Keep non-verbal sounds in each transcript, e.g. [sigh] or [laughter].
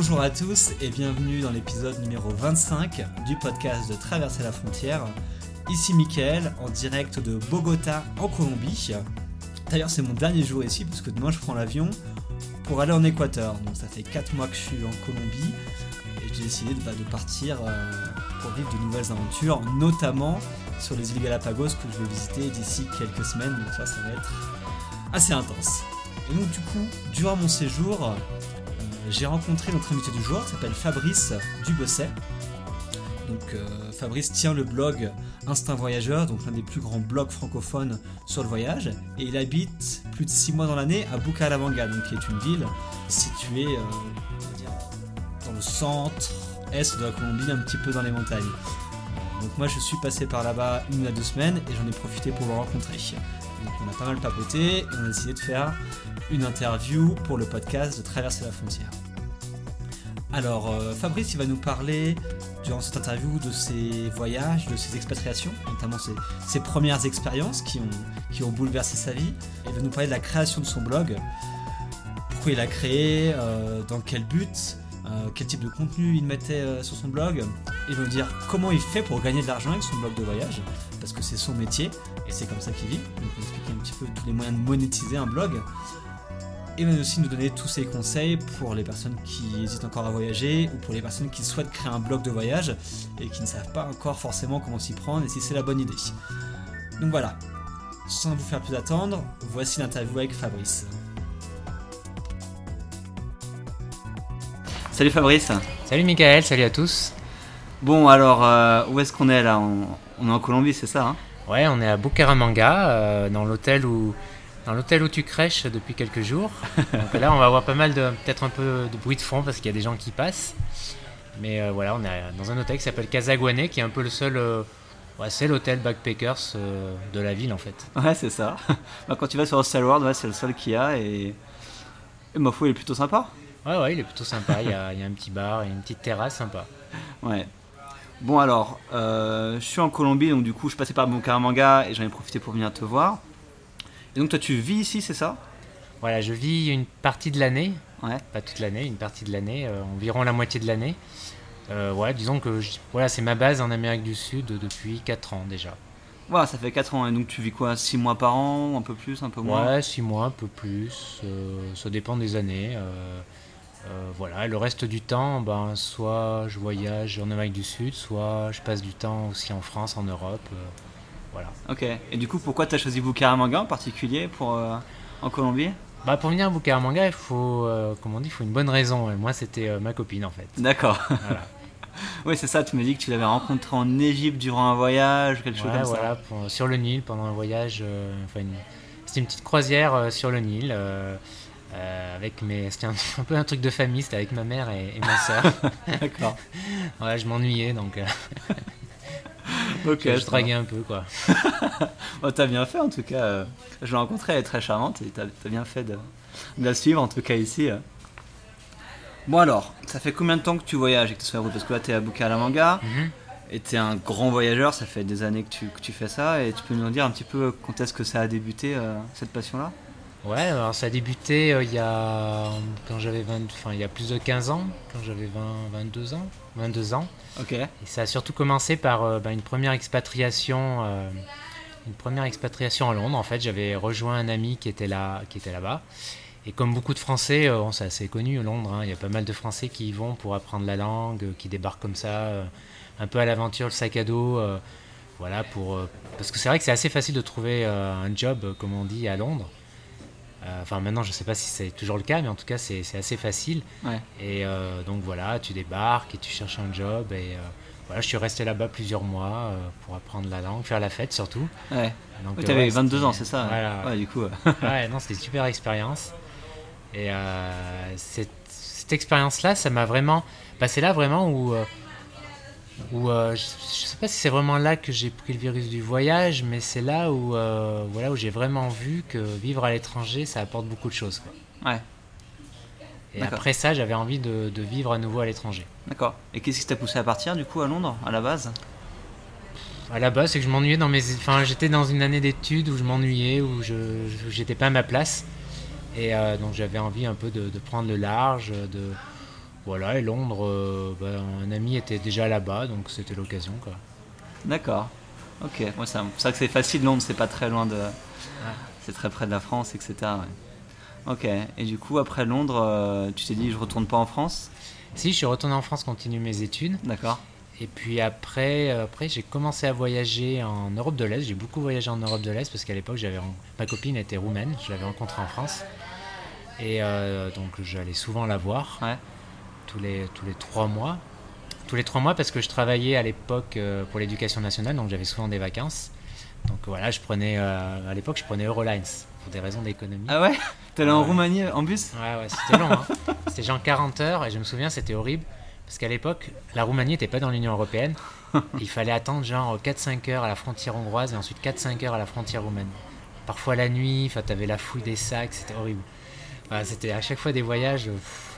Bonjour à tous et bienvenue dans l'épisode numéro 25 du podcast de Traverser la frontière. Ici Michael en direct de Bogota en Colombie. D'ailleurs c'est mon dernier jour ici parce que demain je prends l'avion pour aller en Équateur. Donc ça fait 4 mois que je suis en Colombie et j'ai décidé de, bah, de partir euh, pour vivre de nouvelles aventures, notamment sur les îles Galapagos que je vais visiter d'ici quelques semaines. Donc ça, ça va être assez intense. Et donc du coup, durant mon séjour, j'ai rencontré notre invité du jour qui s'appelle Fabrice Dubesset. Donc euh, Fabrice tient le blog Instinct Voyageur, donc l'un des plus grands blogs francophones sur le voyage, et il habite plus de 6 mois dans l'année à Bucaramanga, donc qui est une ville située euh, dans le centre est de la Colombie, un petit peu dans les montagnes. Donc moi je suis passé par là-bas une à deux semaines et j'en ai profité pour le rencontrer. Donc on a pas mal papoté et on a décidé de faire une interview pour le podcast de Traverser la frontière. Alors euh, Fabrice il va nous parler durant cette interview de ses voyages, de ses expatriations, notamment ses, premières expériences qui ont, qui ont bouleversé sa vie. Il va nous parler de la création de son blog, pourquoi il a créé, euh, dans quel but, euh, quel type de contenu il mettait sur son blog. Il va nous dire comment il fait pour gagner de l'argent avec son blog de voyage, parce que c'est son métier et c'est comme ça qu'il vit. Donc il va expliquer un petit peu tous les moyens de monétiser un blog. Et il va aussi nous donner tous ses conseils pour les personnes qui hésitent encore à voyager ou pour les personnes qui souhaitent créer un blog de voyage et qui ne savent pas encore forcément comment s'y prendre et si c'est la bonne idée. Donc voilà, sans vous faire plus attendre, voici l'interview avec Fabrice. Salut Fabrice. Salut Michael, salut à tous. Bon alors, euh, où est-ce qu'on est là? On, on est en Colombie, c'est ça hein? Ouais, on est à Bucaramanga, euh, dans l'hôtel où dans l'hôtel où tu crèches depuis quelques jours. Donc là, on va avoir pas mal de peut-être un peu de bruit de fond parce qu'il y a des gens qui passent. Mais euh, voilà, on est dans un hôtel qui s'appelle Casaguané, qui est un peu le seul. euh, ouais, c'est l'hôtel backpackers euh, de la ville en fait. Ouais, c'est ça. [laughs] Bah, quand tu vas sur Hostel World, ouais, c'est le seul qu'il y a et, et ma foi, il est plutôt sympa. Ouais, ouais, il est plutôt sympa. Il y a, il y a un petit bar et une petite terrasse sympa. Ouais. Bon alors, je suis en Colombie, donc du coup, je passais par Bucaramanga et j'en ai profité pour venir te voir. Et donc toi, tu vis ici, c'est ça? Voilà, je vis une partie de l'année, Ouais. pas toute l'année, une partie de l'année, euh, environ la moitié de l'année. Euh, ouais, disons que je- voilà, c'est ma base en Amérique du Sud depuis 4 ans déjà. Voilà, ça fait 4 ans. Et donc tu vis quoi? 6 mois par an Un peu plus, un peu moins? Ouais, 6 mois, un peu plus, euh, ça dépend des années. euh, voilà, le reste du temps, ben, soit je voyage en Amérique du Sud, soit je passe du temps aussi en France, en Europe. Voilà. Ok. Et du coup, pourquoi tu as choisi Bucaramanga en particulier pour, euh, en Colombie? Bah, pour venir à Bucaramanga, il faut, euh, comme on dit, il faut une bonne raison. Et moi, c'était euh, ma copine en fait. D'accord. Voilà. [laughs] oui, c'est ça, tu me dis que tu l'avais rencontré en Égypte durant un voyage, quelque chose comme voilà, ça. pour- sur le Nil pendant un voyage. euh, enfin, c'était une petite croisière sur le Nil. euh, avec mes, c'était un, [laughs] un peu un truc de famille, c'était avec ma mère et, et ma soeur. [laughs] D'accord. ouais, je m'ennuyais donc [laughs] Ok. je, draguais un peu quoi. [laughs] Oh, t'as bien fait en tout cas. euh, Je l'ai rencontrée, elle est très charmante et t'as as bien fait de, de la suivre en tout cas ici. euh. Bon alors, ça fait combien de temps que tu voyages et que tu es sur la route Parce que là, t'es à Bucaramanga. Mhm. Et t'es un grand voyageur, ça fait des années que tu, que tu fais ça, et tu peux nous dire un petit peu quand est-ce que ça a débuté, euh, cette passion-là? Ouais, alors ça a débuté euh, il y a quand j'avais 20, enfin il y a plus de 15 ans, quand j'avais 20, 22 ans, 22 ans. Ok. Et ça a surtout commencé par euh, bah, une première expatriation, euh, une première expatriation à Londres. En fait, j'avais rejoint un ami qui était là, qui était là-bas. Et comme beaucoup de Français, c'est assez connu Londres. hein, il y a pas mal de Français qui y vont pour apprendre la langue, qui débarquent comme ça, un peu à l'aventure, le sac à dos. voilà pour parce que c'est vrai que c'est assez facile de trouver un job, comme on dit, à Londres. Euh, Enfin, maintenant, je ne sais pas si c'est toujours le cas, mais en tout cas, c'est assez facile. Ouais. Et euh, donc voilà, tu débarques et tu cherches un job. Et euh, voilà, je suis resté là-bas plusieurs mois pour apprendre la langue, faire la fête surtout. Ouais. Donc, T'avais ouais, 22 c'était- ans, c'est ça Voilà. Ouais, du coup. [laughs] Ouais, non, c'était une super expérience. Et cette, cette expérience-là, ça m'a vraiment. Bah, c'est là vraiment où, où euh, je, je sais pas si c'est vraiment là que j'ai pris le virus du voyage, mais c'est là où, euh, voilà, où j'ai vraiment vu que vivre à l'étranger, ça apporte beaucoup de choses. quoi. Ouais, Et après ça, j'avais envie de, de vivre à nouveau à l'étranger. d'accord. Et qu'est-ce qui t'a poussé à partir du coup à Londres à la base? À la base, c'est que je m'ennuyais dans mes. Enfin, j'étais dans une année d'études où je m'ennuyais, où je j'étais pas à ma place. Et euh, donc j'avais envie un peu de, de prendre le large, de. Voilà, et Londres, euh, bah, un ami était déjà là-bas, donc c'était l'occasion, quoi. D'accord. Ok, ouais, c'est pour ça que c'est facile Londres, c'est pas très loin de. C'est très près de la France, etc. ouais. Ok, et du coup après Londres, euh, tu t'es dit je retourne pas en France? Si, je suis retourné en France continuer mes études. D'accord. Et puis après, euh, après j'ai commencé à voyager en Europe de l'Est. J'ai beaucoup voyagé en Europe de l'Est parce qu'à l'époque, j'avais ma copine était roumaine. Je l'avais rencontrée en France. Et euh, donc j'allais souvent la voir. Ouais. Tous les, tous les trois mois. Tous les trois mois parce que je travaillais à l'époque euh, pour l'éducation nationale. Donc j'avais souvent des vacances. Donc voilà, je prenais, euh, à l'époque, je prenais Eurolines pour des raisons d'économie. Ah ouais? T'es allé en. Roumanie en bus? Ouais, ouais, c'était long. Hein. C'était genre 40 heures et je me souviens, c'était horrible. Parce qu'à l'époque, la Roumanie n'était pas dans l'Union Européenne. [laughs] Il fallait attendre genre 4-5 heures à la frontière hongroise et ensuite 4-5 heures à la frontière roumaine. Parfois la nuit, t'avais la fouille des sacs, c'était horrible. Enfin, c'était à chaque fois des voyages. euh, pff,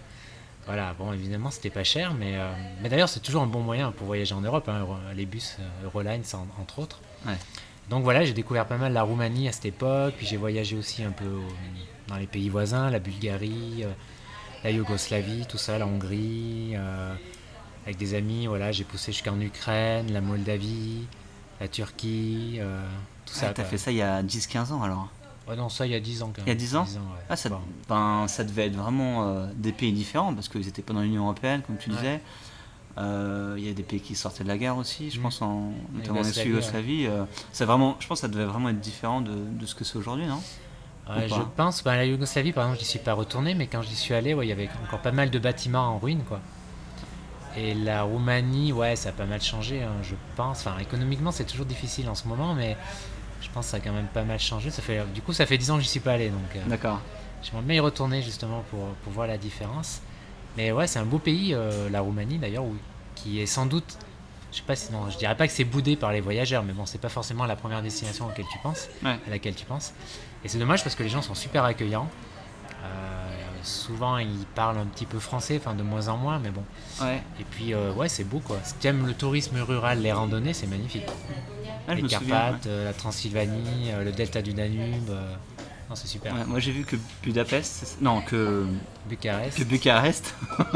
voilà, bon, évidemment, c'était pas cher, mais, euh, mais d'ailleurs, c'est toujours un bon moyen pour voyager en Europe, hein, les bus euh, Eurolines, en- entre autres. Ouais. Donc voilà, j'ai découvert pas mal la Roumanie à cette époque, puis j'ai voyagé aussi un peu dans les pays voisins, la Bulgarie, euh, la Yougoslavie, tout ça, la Hongrie, euh, avec des amis, voilà, j'ai poussé jusqu'en Ukraine, la Moldavie, la Turquie, euh, tout ça. Ah, T'as quoi. fait ça il y a 10-15 ans alors Ouais, non, ça il y a 10 ans quand même. Il y a 10 ans ouais. Ah, ça, Bon. ben, ça devait être vraiment euh, des pays différents parce qu'ils n'étaient pas dans l'Union Européenne, comme tu disais. Euh, Il y a des pays qui sortaient de la guerre aussi, je Mm. pense, en, notamment en Yougoslavie, ex-Yougoslavie. euh, vraiment, je pense que ça devait vraiment être différent de, de ce que c'est aujourd'hui, non? Je pense, bah, la Yougoslavie par exemple, j'y suis pas retourné, mais quand j'y suis allé, ouais, il y avait encore pas mal de bâtiments en ruine, quoi. Et la Roumanie, ouais, ça a pas mal changé, hein, je pense. Enfin, économiquement, c'est toujours difficile en ce moment, mais je pense que ça a quand même pas mal changé. Ça fait, du coup, ça fait 10 ans que j'y suis pas allé, donc euh, D'accord. j'aimerais bien y retourner justement pour, pour voir la différence. Mais ouais, c'est un beau pays, euh, la Roumanie d'ailleurs, qui est sans doute, je sais pas si, non, je dirais pas que c'est boudé par les voyageurs, mais bon, c'est pas forcément la première destination auquel tu penses Ouais. à laquelle tu penses. Et c'est dommage parce que les gens sont super accueillants. Euh, souvent, ils parlent un petit peu français, enfin de moins en moins, mais bon. Ouais. Et puis, euh, ouais, c'est beau quoi. Si tu aimes le tourisme rural, les randonnées, c'est magnifique. Ah, les. Carpates, euh, la Transylvanie, euh, le delta du Danube. non, c'est super. ouais. Moi j'ai vu que Budapest, non, que, Bucarest. que Bucarest. [laughs]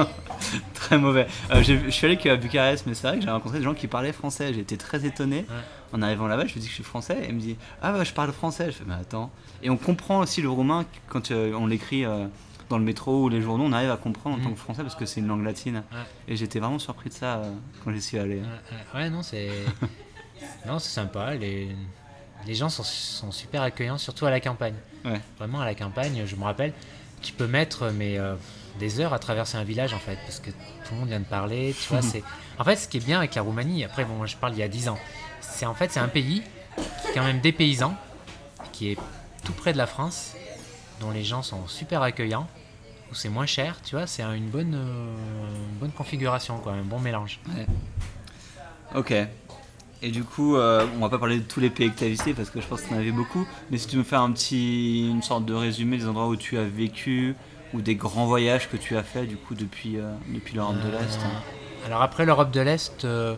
très mauvais. Euh, je suis allé qu'à Bucarest, mais c'est vrai que j'ai rencontré des gens qui parlaient français. J'ai été très étonné. Ouais. En arrivant là-bas, je me dis que je suis français. Et il me dit Ah, bah, je parle français. Je fais Mais attends. Et on comprend aussi le roumain quand euh, on l'écrit euh, dans le métro ou les journaux. On arrive à comprendre en tant que français parce que c'est une langue latine. Ouais. Et j'étais vraiment surpris de ça euh, quand j'y suis allé. Ouais, ouais, ouais, non, c'est. [laughs] non, c'est sympa. Les... les gens sont, sont super accueillants, surtout à la campagne. Ouais. Vraiment, à la campagne, je me rappelle, tu peux mettre mais, euh, des heures à traverser un village en fait, parce que tout le monde vient de parler. Tu vois, [laughs] c'est. En fait, ce qui est bien avec la Roumanie, après, bon, moi, je parle il y a 10 ans, c'est en fait, c'est un pays qui est quand même dépaysant, qui est tout près de la France, dont les gens sont super accueillants, où c'est moins cher, tu vois, c'est une bonne, euh, une bonne configuration, quoi, un bon mélange. Ok. Et du coup, euh, on va pas parler de tous les pays que tu as visités parce que je pense que tu en avais beaucoup. Mais si tu me fais un petit, une sorte de résumé des endroits où tu as vécu ou des grands voyages que tu as fait du coup depuis, euh, depuis l'Europe de l'Est. hein. Euh, Alors après l'Europe de l'Est, le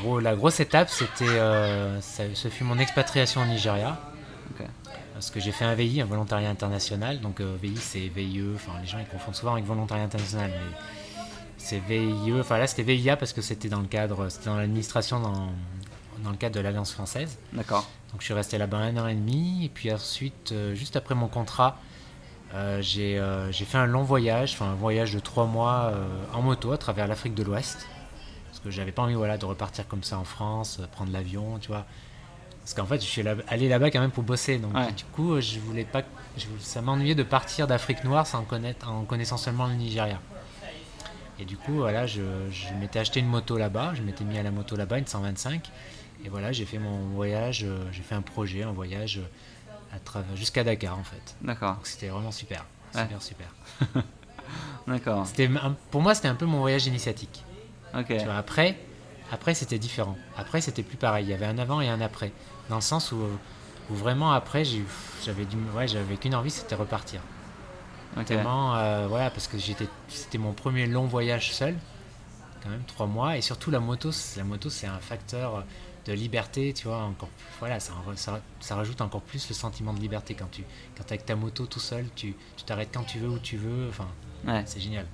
gros, la grosse étape, c'était, ce fut mon expatriation au Nigeria. Parce que j'ai fait un VI, un volontariat international. Donc euh, VI, c'est VIE. Enfin, les gens ils confondent souvent avec volontariat international, mais c'est VIE. Enfin là, c'était VIA parce que c'était dans le cadre, c'était dans l'administration, dans, dans le cadre de l'Alliance française. D'accord. Donc je suis resté là-bas un an et demi. Et puis ensuite, euh, juste après mon contrat, euh, j'ai j'ai fait un long voyage, enfin un voyage de trois mois en moto à travers l'Afrique de l'Ouest. Parce que j'avais pas envie voilà, de repartir comme ça en France, prendre l'avion, tu vois. Parce qu'en fait, je suis allé là-bas quand même pour bosser. Donc Ouais. du coup, je voulais pas, je- ça m'ennuyait de partir d'Afrique noire sans connaître, en connaissant seulement le Nigeria. Et du coup, voilà, je, je m'étais acheté une moto là-bas, je m'étais mis à la moto là-bas, une 125. Et voilà, j'ai fait mon voyage, euh, j'ai fait un projet, un voyage euh, jusqu'à Dakar en fait. D'accord. Donc c'était vraiment super, Ouais. super, super. [laughs] D'accord. C'était pour moi, c'était un peu mon voyage initiatique. Ok. Tu vois, après, Après, c'était différent. Après, c'était plus pareil. Il y avait un avant et un après. Dans le sens où, où vraiment, après, j'avais ouais, qu'une envie, c'était repartir. Tellement, euh, voilà, parce que j'étais, c'était mon premier long voyage seul, quand même, trois mois. Et surtout, la moto, la moto, c'est un facteur de liberté, tu vois, encore, voilà, ça, ça, rajoute encore plus le sentiment de liberté quand tu quand es avec ta moto tout seul, tu t'arrêtes quand tu veux, où tu veux, enfin, ouais. c'est génial.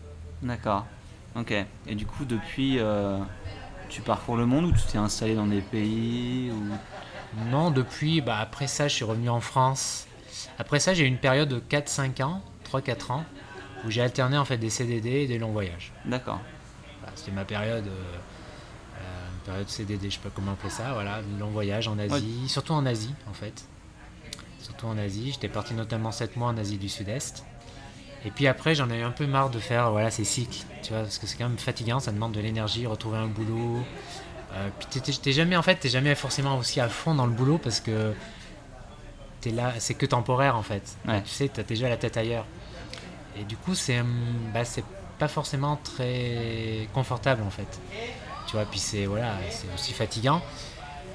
D'accord, ok. Et du coup, depuis, euh, tu parcours le monde ou tu t'es installé dans des pays ou... Non, depuis, bah, après ça, je suis revenu en France. Après ça, j'ai eu une période de 4-5 ans, 3-4 ans, où j'ai alterné en fait des CDD et des longs voyages. D'accord. C'était ma période, euh, euh, période CDD, je sais pas comment appeler ça, voilà, long voyage en Asie, surtout en Asie en fait. Surtout en Asie, j'étais parti notamment 7 mois en Asie du Sud-Est. Et puis après, j'en ai eu un peu marre de faire voilà, ces cycles, tu vois, parce que c'est quand même fatigant, ça demande de l'énergie, retrouver un boulot. Euh, puis t'es jamais, en fait, t'es jamais forcément aussi à fond dans le boulot parce que t'es là, c'est que temporaire en fait. Tu sais, t'as déjà la tête ailleurs. Et du coup, c'est bah, c'est pas forcément très confortable en fait. Tu vois, puis c'est voilà, c'est aussi fatigant.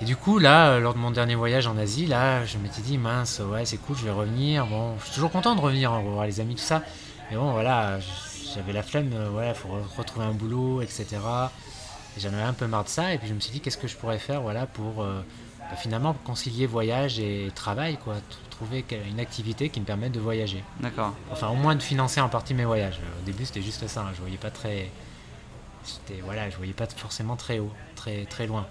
Et du coup, là, euh, lors de mon dernier voyage en Asie, là, je m'étais dit, mince, ouais, c'est cool, je vais revenir. Bon, je suis toujours content de revenir, hein, voir les amis, tout ça. Mais bon, voilà, j'avais la flemme, euh, voilà, il faut retrouver un boulot, etc. Et j'en avais un peu marre de ça. Et puis je me suis dit, qu'est-ce que je pourrais faire, voilà, pour euh, bah, finalement concilier voyage et travail, quoi. Trouver une activité qui me permette de voyager. D'accord. Enfin, au moins de financer en partie mes voyages. Au début, c'était juste ça. Hein, je voyais pas très. Voilà, je voyais pas forcément très haut, très, très loin.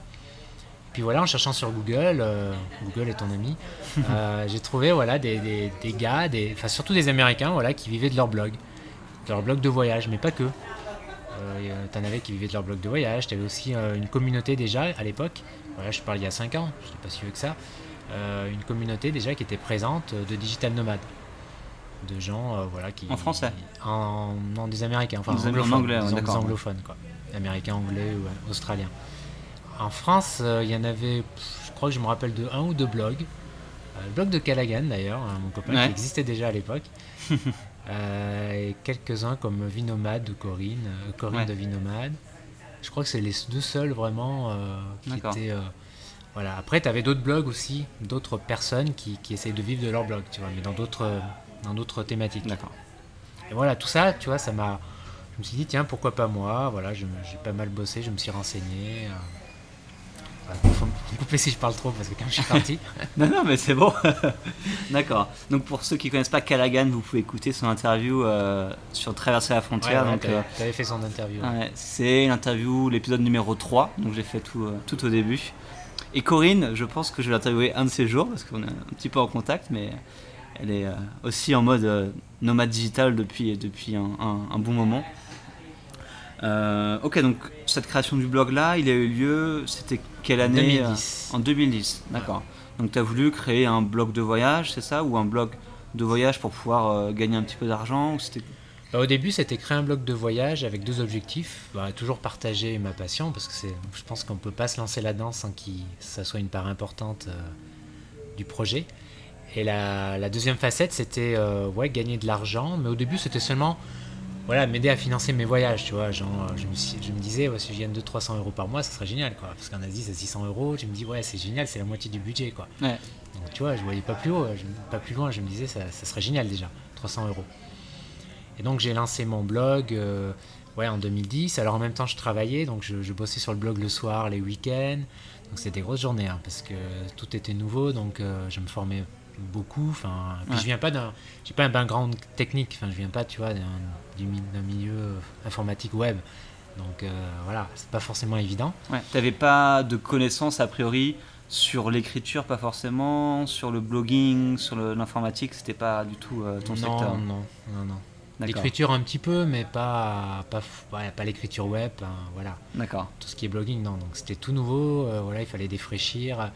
Puis voilà, en cherchant sur Google, euh, Google est ton ami, [laughs] euh, j'ai trouvé voilà, des, des, des gars, des, enfin, surtout des Américains voilà, qui vivaient de leur blog, de leur blog de voyage, mais pas que. Euh, T'en avais qui vivaient de leur blog de voyage, tu avais aussi euh, une communauté déjà à l'époque, voilà, je parle il y a 5 ans, je n'ai pas si vieux que ça, une communauté déjà qui était présente de digital nomades. De gens voilà qui en français. En, non des américains enfin en anglais des anglophones quoi. Américains anglais ou australiens. En France, euh, il y en avait, je crois que je me rappelle de un ou deux blogs. Euh, le blog de Callaghan d'ailleurs, hein, mon copain qui existait déjà à l'époque. [laughs] Euh, et quelques-uns comme Vinomade de Corinne, Corinne de Vinomade. Je crois que c'est les deux seuls vraiment qui étaient. voilà. Après, tu avais d'autres blogs aussi, d'autres personnes qui, qui essayent de vivre de leur blog, tu vois, mais dans d'autres, dans d'autres thématiques. D'accord. Et voilà, tout ça, tu vois, ça m'a. Je me suis dit, tiens, pourquoi pas moi? Voilà, j'ai pas mal bossé, je me suis renseigné. Faut me couper si je parle trop parce que quand je suis parti. [laughs] non, non, mais c'est bon. [laughs] D'accord. Donc pour ceux qui connaissent pas Callaghan, vous pouvez écouter son interview euh, sur Traverser la frontière. Ouais, donc, avais, fait son interview. c'est l'interview, l'épisode numéro 3. Donc j'ai fait tout, euh, tout au début. Et Corinne, je pense que je vais l'interviewer un de ces jours parce qu'on est un petit peu en contact, mais elle est euh, aussi en mode nomade digital depuis, depuis un, un bon moment. Euh, ok, donc cette création du blog là, il a eu lieu, c'était quelle année 2010. Euh, en 2010, d'accord. Donc tu as voulu créer un blog de voyage, c'est ça Ou un blog de voyage pour pouvoir euh, gagner un petit peu d'argent bah, Au début, c'était créer un blog de voyage avec deux objectifs. Bah, toujours partager ma passion, parce que je pense qu'on ne peut pas se lancer là-dedans sans que ça soit une part importante du projet. Et la, la deuxième facette, c'était ouais, gagner de l'argent, mais au début, c'était seulement voilà, m'aider à financer mes voyages, tu vois. Genre, je, me, je me disais, si je gagne 200-300 euros par mois, ça serait génial, quoi. Parce qu'en Asie, c'est 600 euros. Je me dis, ouais, c'est génial, c'est la moitié du budget, quoi. Donc, tu vois, je voyais pas plus haut, pas plus loin. Je me disais, ça, serait génial déjà, 300 euros. Et donc, j'ai lancé mon blog, euh, ouais, en 2010. Alors, en même temps, je travaillais, donc je, bossais sur le blog le soir, les week-ends. Donc, c'était des grosses journées, hein, parce que tout était nouveau, donc euh, je me formais beaucoup. Enfin, je viens pas d'un, j'ai pas un background technique. Enfin, je viens pas, tu vois, d'un, milieu informatique web. Donc euh, voilà, c'est pas forcément évident. Ouais. T'avais pas de connaissances a priori sur l'écriture, pas forcément, sur le blogging, sur l'informatique, c'était pas du tout euh, ton secteur. Non, non, non. L'écriture un petit peu, mais pas pas, pas l'écriture web, hein, voilà. D'accord. Tout ce qui est blogging, non. Donc c'était tout nouveau, euh, voilà, il fallait défraîchir.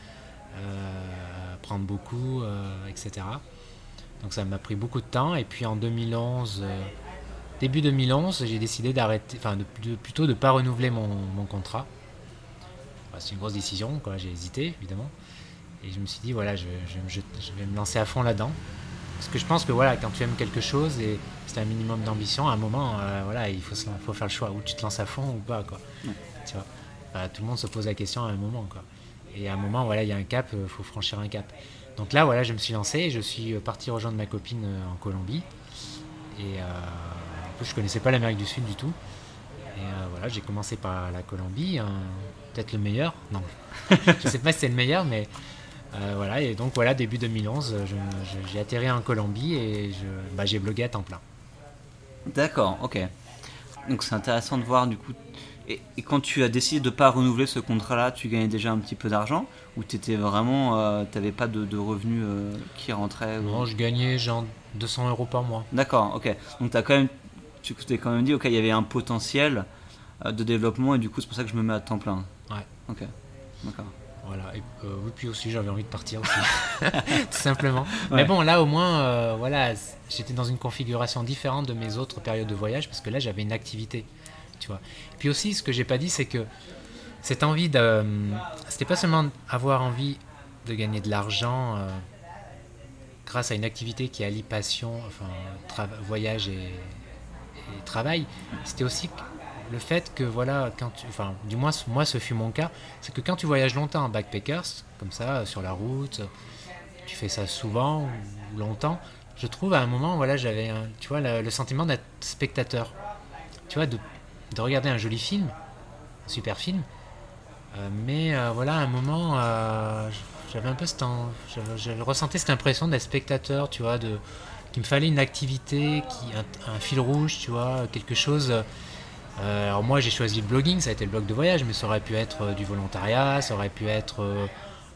Euh, prendre beaucoup, euh, etc. Donc ça m'a pris beaucoup de temps. Et puis en 2011, euh, début 2011, j'ai décidé d'arrêter, enfin de, plutôt de ne pas renouveler mon, contrat. c'est une grosse décision, quoi. J'ai hésité, évidemment. Et je me suis dit, voilà, je, vais me lancer à fond là-dedans. Parce que je pense que voilà, quand tu aimes quelque chose et c'est un minimum d'ambition, à un moment, voilà, il faut, faut faire le choix. Où tu te lances à fond ou pas, quoi. Tu vois. Enfin, tout le monde se pose la question à un moment. Quoi. Et à un moment, voilà, il y a un cap, il faut franchir un cap. Donc là, voilà, je me suis lancé et je suis parti rejoindre ma copine en Colombie. Et en plus, je connaissais pas l'Amérique du Sud du tout. Et voilà, j'ai commencé par la Colombie, hein, peut-être le meilleur. Non, [laughs] je sais pas si c'est le meilleur, mais euh, voilà, et donc voilà, début 2011, j'ai atterri en Colombie et bah, j'ai blogué à temps plein. D'accord, ok. Donc c'est intéressant de voir du coup. Et, quand tu as décidé de ne pas renouveler ce contrat-là, tu gagnais déjà un petit peu d'argent Ou tu étais vraiment. Euh, tu n'avais pas de, revenus euh, qui rentraient Non, je gagnais genre 200 euros par mois. D'accord, ok. Donc as quand même, tu t'es quand même dit, ok, il y avait un potentiel de développement et du coup c'est pour ça que je me mets à temps plein. Ouais. Ok, d'accord. Voilà. Et, euh, oui, puis aussi j'avais envie de partir aussi, [laughs] [laughs] tout simplement. Mais bon, là au moins, euh, voilà, j'étais dans une configuration différente de mes autres périodes de voyage parce que là j'avais une activité, Puis aussi, ce que j'ai pas dit, c'est que cette envie de, c'était pas seulement avoir envie de gagner de l'argent euh, grâce à une activité qui allie passion, enfin voyage et, travail, c'était aussi le fait que, voilà, quand tu, enfin, du moins, moi, ce fut mon cas, c'est que quand tu voyages longtemps en backpackers, comme ça, sur la route, tu fais ça souvent ou longtemps, je trouve à un moment, voilà, j'avais, tu vois, le, sentiment d'être spectateur. Tu vois, de, de, regarder un joli film, un super film, euh, mais euh, voilà, à un moment, euh, j'avais un peu cette, j'avais ressenti cette impression d'être spectateur, tu vois, de qu'il me fallait une activité, qui, un, fil rouge, tu vois, quelque chose alors moi j'ai choisi le blogging, ça a été le blog de voyage, mais ça aurait pu être du volontariat, ça aurait pu être,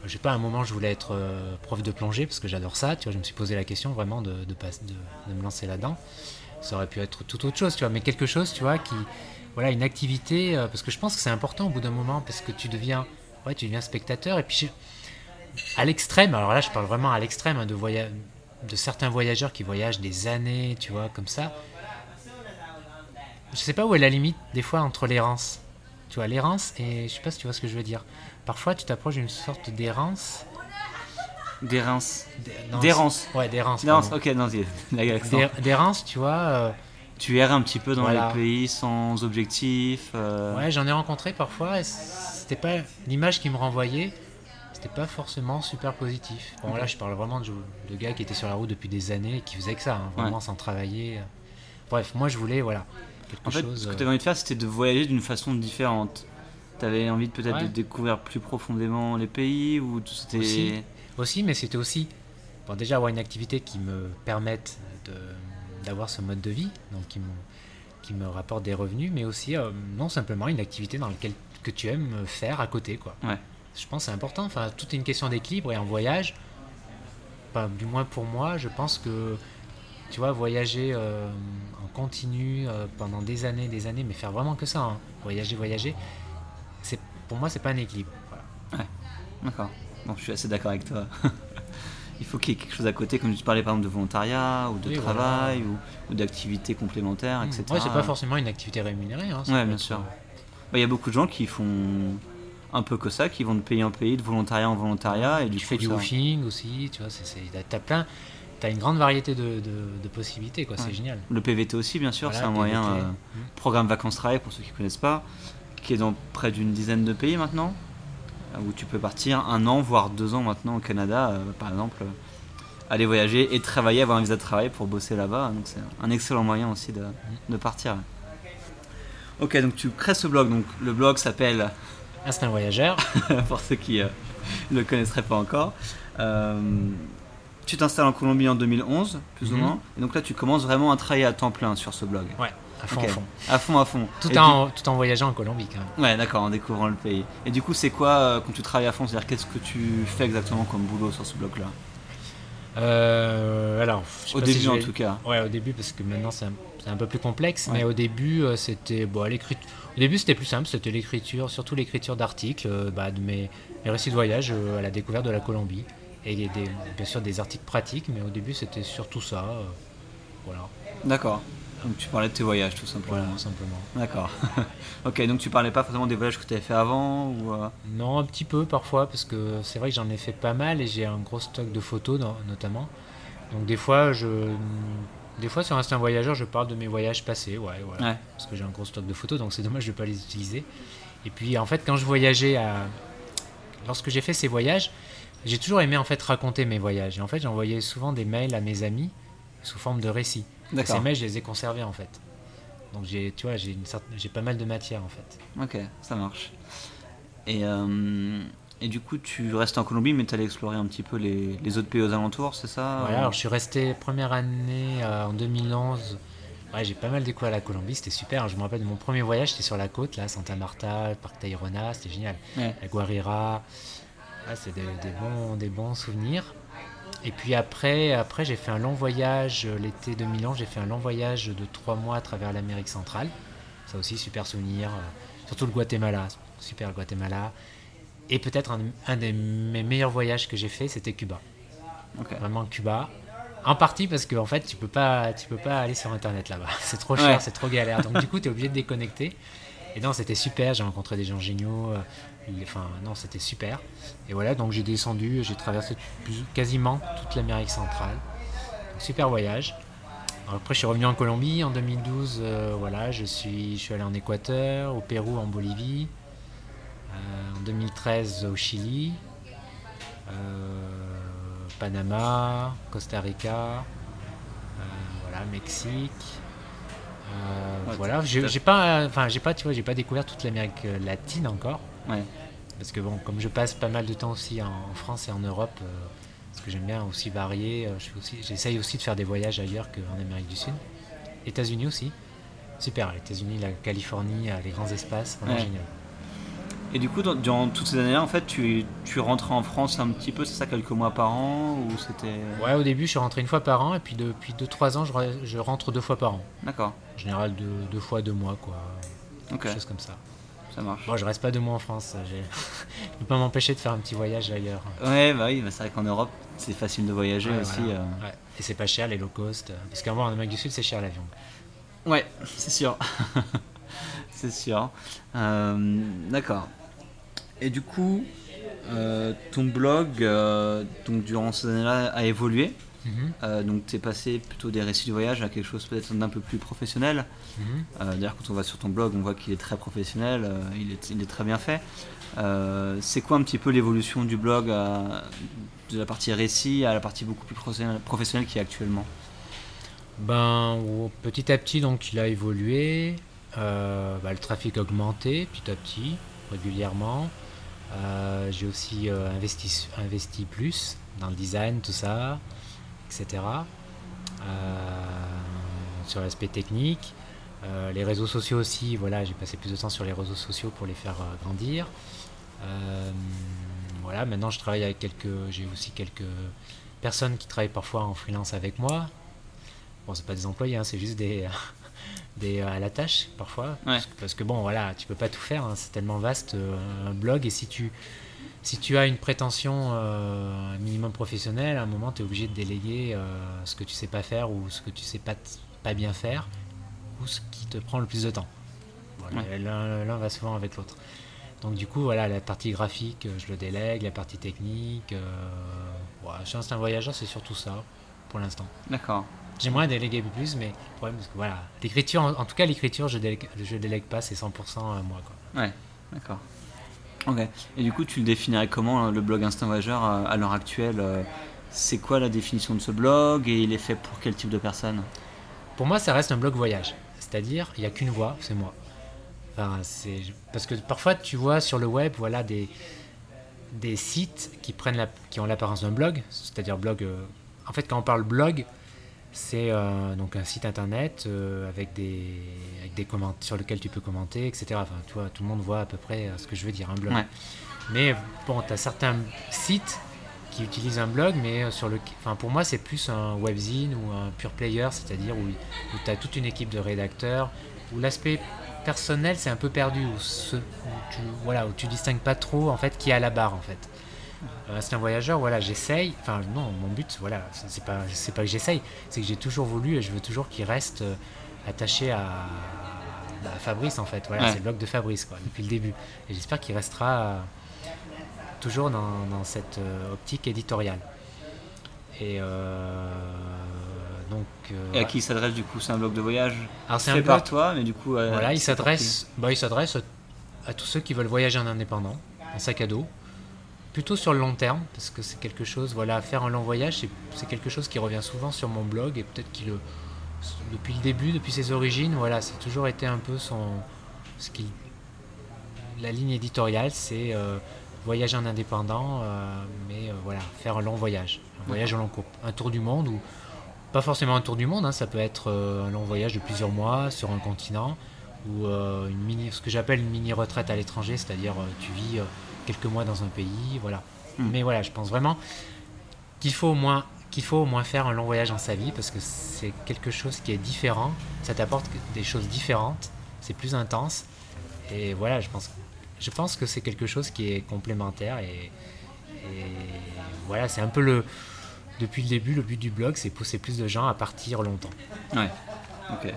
je sais pas, à un moment je voulais être prof de plongée parce que j'adore ça, tu vois, je me suis posé la question vraiment de, de, de, me lancer là-dedans. Ça aurait pu être tout autre chose, tu vois, mais quelque chose, tu vois, qui, voilà, une activité, parce que je pense que c'est important au bout d'un moment parce que tu deviens, ouais, tu deviens spectateur et puis à l'extrême, alors là je parle vraiment à l'extrême hein, de, de certains voyageurs qui voyagent des années, tu vois, comme ça je sais pas où est la limite des fois entre l'errance. Tu vois, l'errance et je sais pas si tu vois ce que je veux dire. Parfois, tu t'approches d'une sorte d'errance. D'errance. D'errance. Ouais, d'errance. D'errance, ok, non, D'errance, tu vois. Euh, tu erres un petit peu dans les pays sans objectif. Euh. Ouais, j'en ai rencontré parfois et c'était pas l'image qui me renvoyait. C'était pas forcément super positif. Bon, là, je parle vraiment de, de, gars qui étaient sur la route depuis des années et qui faisaient que ça, hein, vraiment sans travailler. Bref, moi, je voulais, voilà en fait, ce que tu avais envie de faire, c'était de voyager d'une façon différente. Tu avais envie peut-être de découvrir plus profondément les pays ou c'était aussi, aussi, mais c'était aussi bon déjà avoir une activité qui me permette d'avoir ce mode de vie, donc qui me, qui me rapporte des revenus, mais aussi euh, non simplement une activité dans laquelle que tu aimes faire à côté quoi. Ouais. Je pense c'est important. Enfin, tout est une question d'équilibre et en voyage, du moins pour moi, je pense que tu vois, voyager euh, en continu euh, pendant des années, des années, mais faire vraiment que ça, hein. voyager, voyager, c'est pour moi, c'est pas un équilibre. Ouais, d'accord. Bon, je suis assez d'accord avec toi. [laughs] Il faut qu'il y ait quelque chose à côté, comme tu parlais par exemple de volontariat ou de travail ou, d'activités complémentaires, etc. Ouais, c'est pas forcément une activité rémunérée. Hein, ouais, bien sûr. Bah, il y a beaucoup de gens qui font un peu que ça, qui vont de pays en pays, de volontariat en volontariat. Et du tu fais du woofing aussi, tu vois, t'as plein tu as une grande variété de, de, possibilités, quoi. C'est génial. Le PVT aussi, bien sûr, c'est un moyen. Euh, mmh. Programme vacances-travail, pour ceux qui ne connaissent pas, qui est dans près d'une dizaine de pays maintenant, où tu peux partir un an, voire deux ans maintenant au Canada, euh, par exemple, aller voyager et travailler, avoir un visa de travail pour bosser là-bas. Donc c'est un excellent moyen aussi de, de partir. Ok, donc tu crées ce blog. Donc le blog s'appelle Instinct Voyageur. [laughs] pour ceux qui ne le connaisseraient pas encore. Tu t'installes en Colombie en 2011, plus ou mhm. moins. Et donc là, tu commences vraiment à travailler à temps plein sur ce blog. Ouais, à fond, à fond. À fond, à fond. Tout, en, tout en voyageant en Colombie, quand même. Ouais, d'accord, en découvrant le pays. Et du coup, c'est quoi euh, quand tu travailles à fond C'est-à-dire, qu'est-ce que tu fais exactement comme boulot sur ce blog-là euh, alors, au début en tout cas. Ouais, au début parce que maintenant c'est un, peu plus complexe, mais au début euh, c'était bon, l'écriture. Au début c'était plus simple, c'était l'écriture, surtout l'écriture d'articles, bah, de mes, mes, récits de voyage à la découverte de la Colombie et des, bien sûr des articles pratiques, mais au début c'était surtout ça. Euh, voilà. D'accord. Donc tu parlais de tes voyages tout simplement. Voilà, simplement. D'accord. [laughs] ok, donc tu parlais pas forcément des voyages que tu avais fait avant ou euh? Non, un petit peu parfois, parce que c'est vrai que j'en ai fait pas mal et j'ai un gros stock de photos notamment. Donc des fois, je, Des fois sur Instinct Voyageur, je parle de mes voyages passés, ouais, voilà. Ouais. Parce que j'ai un gros stock de photos, donc c'est dommage de ne pas les utiliser. Et puis en fait, quand je voyageais à... Lorsque j'ai fait ces voyages, j'ai toujours aimé en fait raconter mes voyages. Et en fait, j'envoyais souvent des mails à mes amis sous forme de récits. Ces mails, je les ai conservés en fait. Donc j'ai, tu vois, j'ai, une sorte- j'ai pas mal de matière en fait. Ok, ça marche. Et, euh, et du coup, tu restes en Colombie, mais tu allais explorer un petit peu les, les autres pays aux alentours, c'est ça? Voilà, alors je suis resté première année euh, en 2011. Ouais, j'ai pas mal découvert la Colombie, c'était super. Je me rappelle de mon premier voyage, c'était sur la côte, là, Santa Marta, le parc Tayrona, c'était génial. Ouais. La Guarira, Ah, c'est des, des bons, des bons souvenirs. Et puis après, après j'ai fait un long voyage, euh, l'été 2011, j'ai fait un long voyage de trois mois à travers l'Amérique centrale. Ça aussi, super souvenir. euh, Surtout le Guatemala, super le Guatemala. Et peut-être un, un des mes meilleurs voyages que j'ai fait, c'était Cuba Ok. vraiment Cuba. En partie parce qu'en fait, tu peux pas, tu peux pas aller sur internet là-bas. [laughs] C'est trop cher, Ouais. c'est trop galère. Donc du coup, tu es obligé de déconnecter. Et non, c'était super. J'ai rencontré des gens géniaux. euh, Enfin, non, c'était super. Et voilà, donc j'ai descendu, j'ai traversé quasiment toute l'Amérique centrale. Super voyage. Après, je suis revenu en Colombie en 2012. euh, voilà, je suis, je suis allé en Équateur, au Pérou, en Bolivie. Euh, en 2013 au Chili. Panama, Costa Rica, voilà, Mexique. Euh, Ouais, voilà, j'ai pas, enfin j'ai pas, tu vois, j'ai pas découvert toute l'Amérique euh, latine encore, Ouais. parce que bon, comme je passe pas mal de temps aussi en, France et en Europe, euh, parce que j'aime bien aussi varier, euh, je fais aussi, j'essaye aussi de faire des voyages ailleurs qu'en Amérique du Sud, États-Unis aussi, super, les États-Unis, la Californie, euh, les grands espaces, vraiment Ouais. génial. Et du coup, dans- durant toutes ces années-là, en fait, tu, tu rentrais en France un petit peu, c'est ça, quelques mois par an Ou c'était. Ouais, au début, je suis rentré une fois par an, et puis depuis 2-3 ans, je, re- je rentre deux fois par an. D'accord, En général, deux, deux fois deux mois, quoi. ok, Quelque chose comme ça. ça marche. Bon, je reste pas deux mois en France. j'ai- [laughs] je peux pas m'empêcher de faire un petit voyage ailleurs. Ouais, bah oui, bah c'est vrai qu'en Europe, c'est facile de voyager Ouais, aussi. voilà. euh. Ouais. Et c'est pas cher, les low cost. euh, Parce qu'en en Amérique du Sud, c'est cher l'avion. Ouais, c'est sûr. [laughs] c'est sûr. Euh, D'accord. Et du coup, euh, ton blog, euh, donc durant ces années-là, a évolué. Mhm, donc, tu es passé plutôt des récits de voyage à quelque chose peut-être d'un peu plus professionnel. mhm. Euh, D'ailleurs, quand on va sur ton blog, on voit qu'il est très professionnel, il, est, il est très bien fait. C'est quoi un petit peu l'évolution du blog à- de la partie récit à la partie beaucoup plus professionnelle, qui est actuellement? Ben, petit à petit, donc, il a évolué. Euh, bah, le trafic a augmenté petit à petit, régulièrement. Euh, J'ai aussi euh, investi, plus dans le design, tout ça, etc. Sur l'aspect technique. Les réseaux sociaux aussi, voilà, j'ai passé plus de temps sur les réseaux sociaux pour les faire grandir. Voilà, maintenant je travaille avec quelques, j'ai aussi quelques personnes qui travaillent parfois en freelance avec moi. Bon, c'est pas des employés, hein, c'est juste des, [laughs] des euh, à la tâche parfois. Ouais. Parce, que, parce que bon, voilà, tu peux pas tout faire, hein, c'est tellement vaste euh, un blog et si tu si tu as une prétention euh, un minimum professionnelle, à un moment tu es obligé de déléguer euh, ce que tu sais pas faire ou ce que tu sais pas, pas bien faire ou ce qui te prend le plus de temps. Voilà, L'un l'un va souvent avec l'autre. Donc du coup, voilà, la partie graphique, je le délègue, la partie technique. Euh, voilà, chez Instinct Voyageur, c'est surtout ça, pour l'instant. D'accord. J'aimerais déléguer un peu plus, mais le problème, c'est que voilà, l'écriture, en, en tout cas l'écriture, je délègue, je délègue pas, c'est 100% à moi. Quoi. Ouais, d'accord. Ok. Et du coup, tu le définirais comment hein, le blog Instinct Voyageur euh, à l'heure actuelle euh, C'est quoi la définition de ce blog et il est fait pour quel type de personnes? Pour moi, ça reste un blog voyage. C'est-à-dire, il n'y a qu'une voix, c'est moi. Enfin, c'est... Parce que parfois, tu vois sur le web, voilà, des, des sites qui, prennent la... qui ont l'apparence d'un blog. C'est-à-dire blog... euh, En fait, quand on parle blog, c'est euh, donc un site internet euh, avec des, avec des commentaires sur lequel tu peux commenter, etc. Enfin, tu vois, tout le monde voit à peu près euh, ce que je veux dire, un blog. Ouais. Mais bon, tu as certains sites qui utilisent un blog, mais sur le, enfin pour moi c'est plus un webzine ou un pure player, c'est-à-dire où, où tu as toute une équipe de rédacteurs, où l'aspect personnel c'est un peu perdu, où, ce- où tu, voilà, où tu distingues pas trop en fait qui est à la barre en fait. Euh, c'est un voyageur, voilà, j'essaye, enfin non, mon but, voilà, c'est pas, c'est pas que j'essaye, c'est que j'ai toujours voulu et je veux toujours qu'il reste euh, attaché à, bah, à Fabrice en fait, voilà, Ouais. c'est le blog de Fabrice quoi, depuis le début. Et j'espère qu'il restera euh, toujours dans, dans cette euh, optique éditoriale. Et euh, donc, Et à qui il s'adresse du coup? C'est un blog de voyage Alors c'est fait un par blog. toi, mais du coup. euh, Voilà, il s'adresse, bah, il s'adresse à tous ceux qui veulent voyager en indépendant, en sac à dos, plutôt sur le long terme, parce que c'est quelque chose, voilà, faire un long voyage, c'est- quelque chose qui revient souvent sur mon blog et peut-être qu'il le, depuis le début, depuis ses origines, voilà, c'est toujours été un peu son, ce qu'il, la ligne éditoriale, c'est euh, voyager en indépendant, euh, mais euh, voilà, faire un long voyage, un voyage au long cours, un tour du monde ou pas forcément un tour du monde, hein, ça peut être un long voyage de plusieurs mois sur un continent ou une mini, ce que j'appelle une mini retraite à l'étranger, c'est-à-dire tu vis quelques mois dans un pays, voilà. Mm. Mais voilà, je pense vraiment qu'il faut au moins qu'il faut au moins faire un long voyage dans sa vie parce que c'est quelque chose qui est différent, ça t'apporte des choses différentes, c'est plus intense et voilà, je pense je pense que c'est quelque chose qui est complémentaire et, et voilà, c'est un peu le depuis le début, le but du blog, c'est pousser plus de gens à partir longtemps. Ouais. Ok.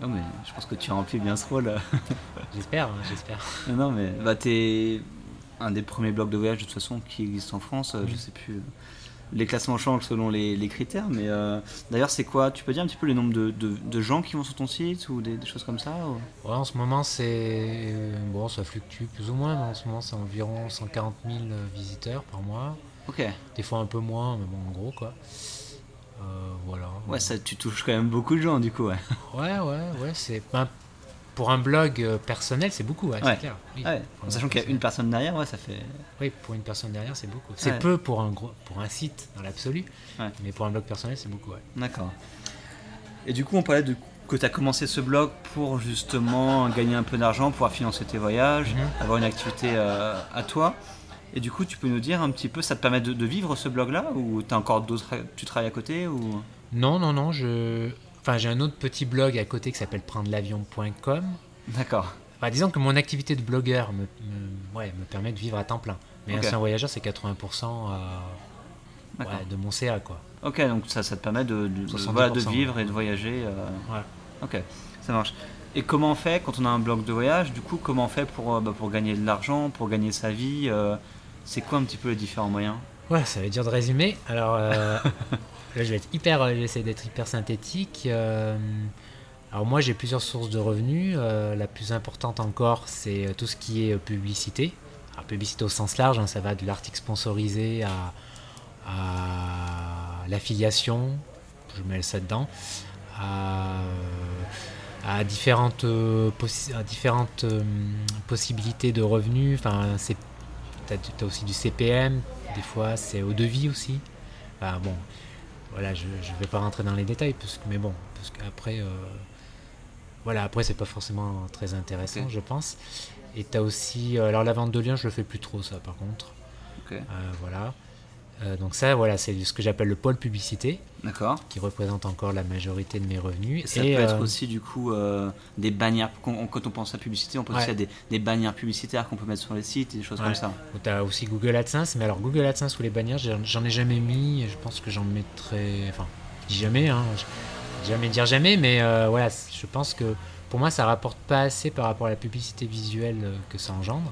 Non mais je pense que tu remplis bien ce rôle. J'espère, hein, j'espère. non mais bah t'es un des premiers blogs de voyage de toute façon qui existe en France. euh, Je Mm. sais plus. euh, Les classements changent selon les, les critères, mais euh, d'ailleurs c'est quoi Tu peux dire un petit peu les nombres de, de- de gens qui vont sur ton site ou des, des choses comme ça ou- Ouais, en ce moment, c'est. Bon, ça fluctue plus ou moins, mais en ce moment, c'est environ 140 000 visiteurs par mois. Ok. Des fois un peu moins, mais bon, en gros, quoi. Euh, voilà. Ouais, ça tu touches quand même beaucoup de gens du coup. Ouais. Ouais, ouais, ouais. C'est. ben, pour un blog euh, personnel, c'est beaucoup, ouais, Ouais. c'est clair. Oui. Ouais, un Sachant qu'il y a une personne derrière, ouais, ça fait. Oui, pour une personne derrière, c'est beaucoup. C'est peu pour un, gros, pour un site dans l'absolu, mais pour un blog personnel, c'est beaucoup, ouais. D'accord. Et du coup, on parlait de que tu as commencé ce blog pour justement gagner un peu d'argent, pouvoir financer tes voyages, Mhm. avoir une activité euh, à toi. Et du coup, tu peux nous dire un petit peu, ça te permet de, de vivre ce blog-là ou t'as encore d'autres, tu travailles à côté ou? Non, non, non, je. Enfin, j'ai un autre petit blog à côté qui s'appelle prendrelavion.com. D'accord. Enfin, disons que mon activité de blogueur me, me- ouais, me permet de vivre à temps plein. Mais Ok. un voyageur, c'est 80% euh, ouais, de mon CA, quoi. Ok, donc ça, ça te permet de, de- de- 70%, voilà, de vivre et de voyager. euh, Voilà. Ok, ça marche. Et comment on fait quand on a un blog de voyage Du coup, comment on fait pour, euh, bah, pour gagner de l'argent, pour gagner sa vie euh, C'est quoi un petit peu les différents moyens? Ouais, ça être dur de résumer. Alors, [laughs] là, je vais être hyper, euh, essayer d'être hyper synthétique. Euh, alors, moi, j'ai plusieurs sources de revenus. Euh, la plus importante encore, c'est tout ce qui est publicité. Alors, publicité au sens large, hein, ça va de l'article sponsorisé à, l'affiliation, je mets ça dedans, à, différentes, différentes possibilités de revenus. Enfin, c'est T'as as aussi du CPM, des fois c'est au devis aussi. Enfin, bon, voilà, je ne vais pas rentrer dans les détails, parce que, mais bon, parce qu'après, euh, voilà, après c'est pas forcément très intéressant, je pense. Et tu as aussi, euh, alors la vente de liens, je le fais plus trop ça par contre. Euh, voilà. Euh, donc ça, voilà, c'est ce que j'appelle le pôle publicité, qui représente encore la majorité de mes revenus. Ça Et, peut être euh, aussi du coup euh, des bannières. Quand on, pense à publicité, on pense aussi à des, des bannières publicitaires qu'on peut mettre sur les sites et des choses Ouais. comme ça. Tu as aussi Google AdSense, mais alors Google AdSense ou les bannières, j'en ai jamais mis, et je pense que j'en mettrai. Enfin, je dis jamais, hein, je- jamais dire jamais, mais voilà, je pense que pour moi ça rapporte pas assez par rapport à la publicité visuelle que ça engendre.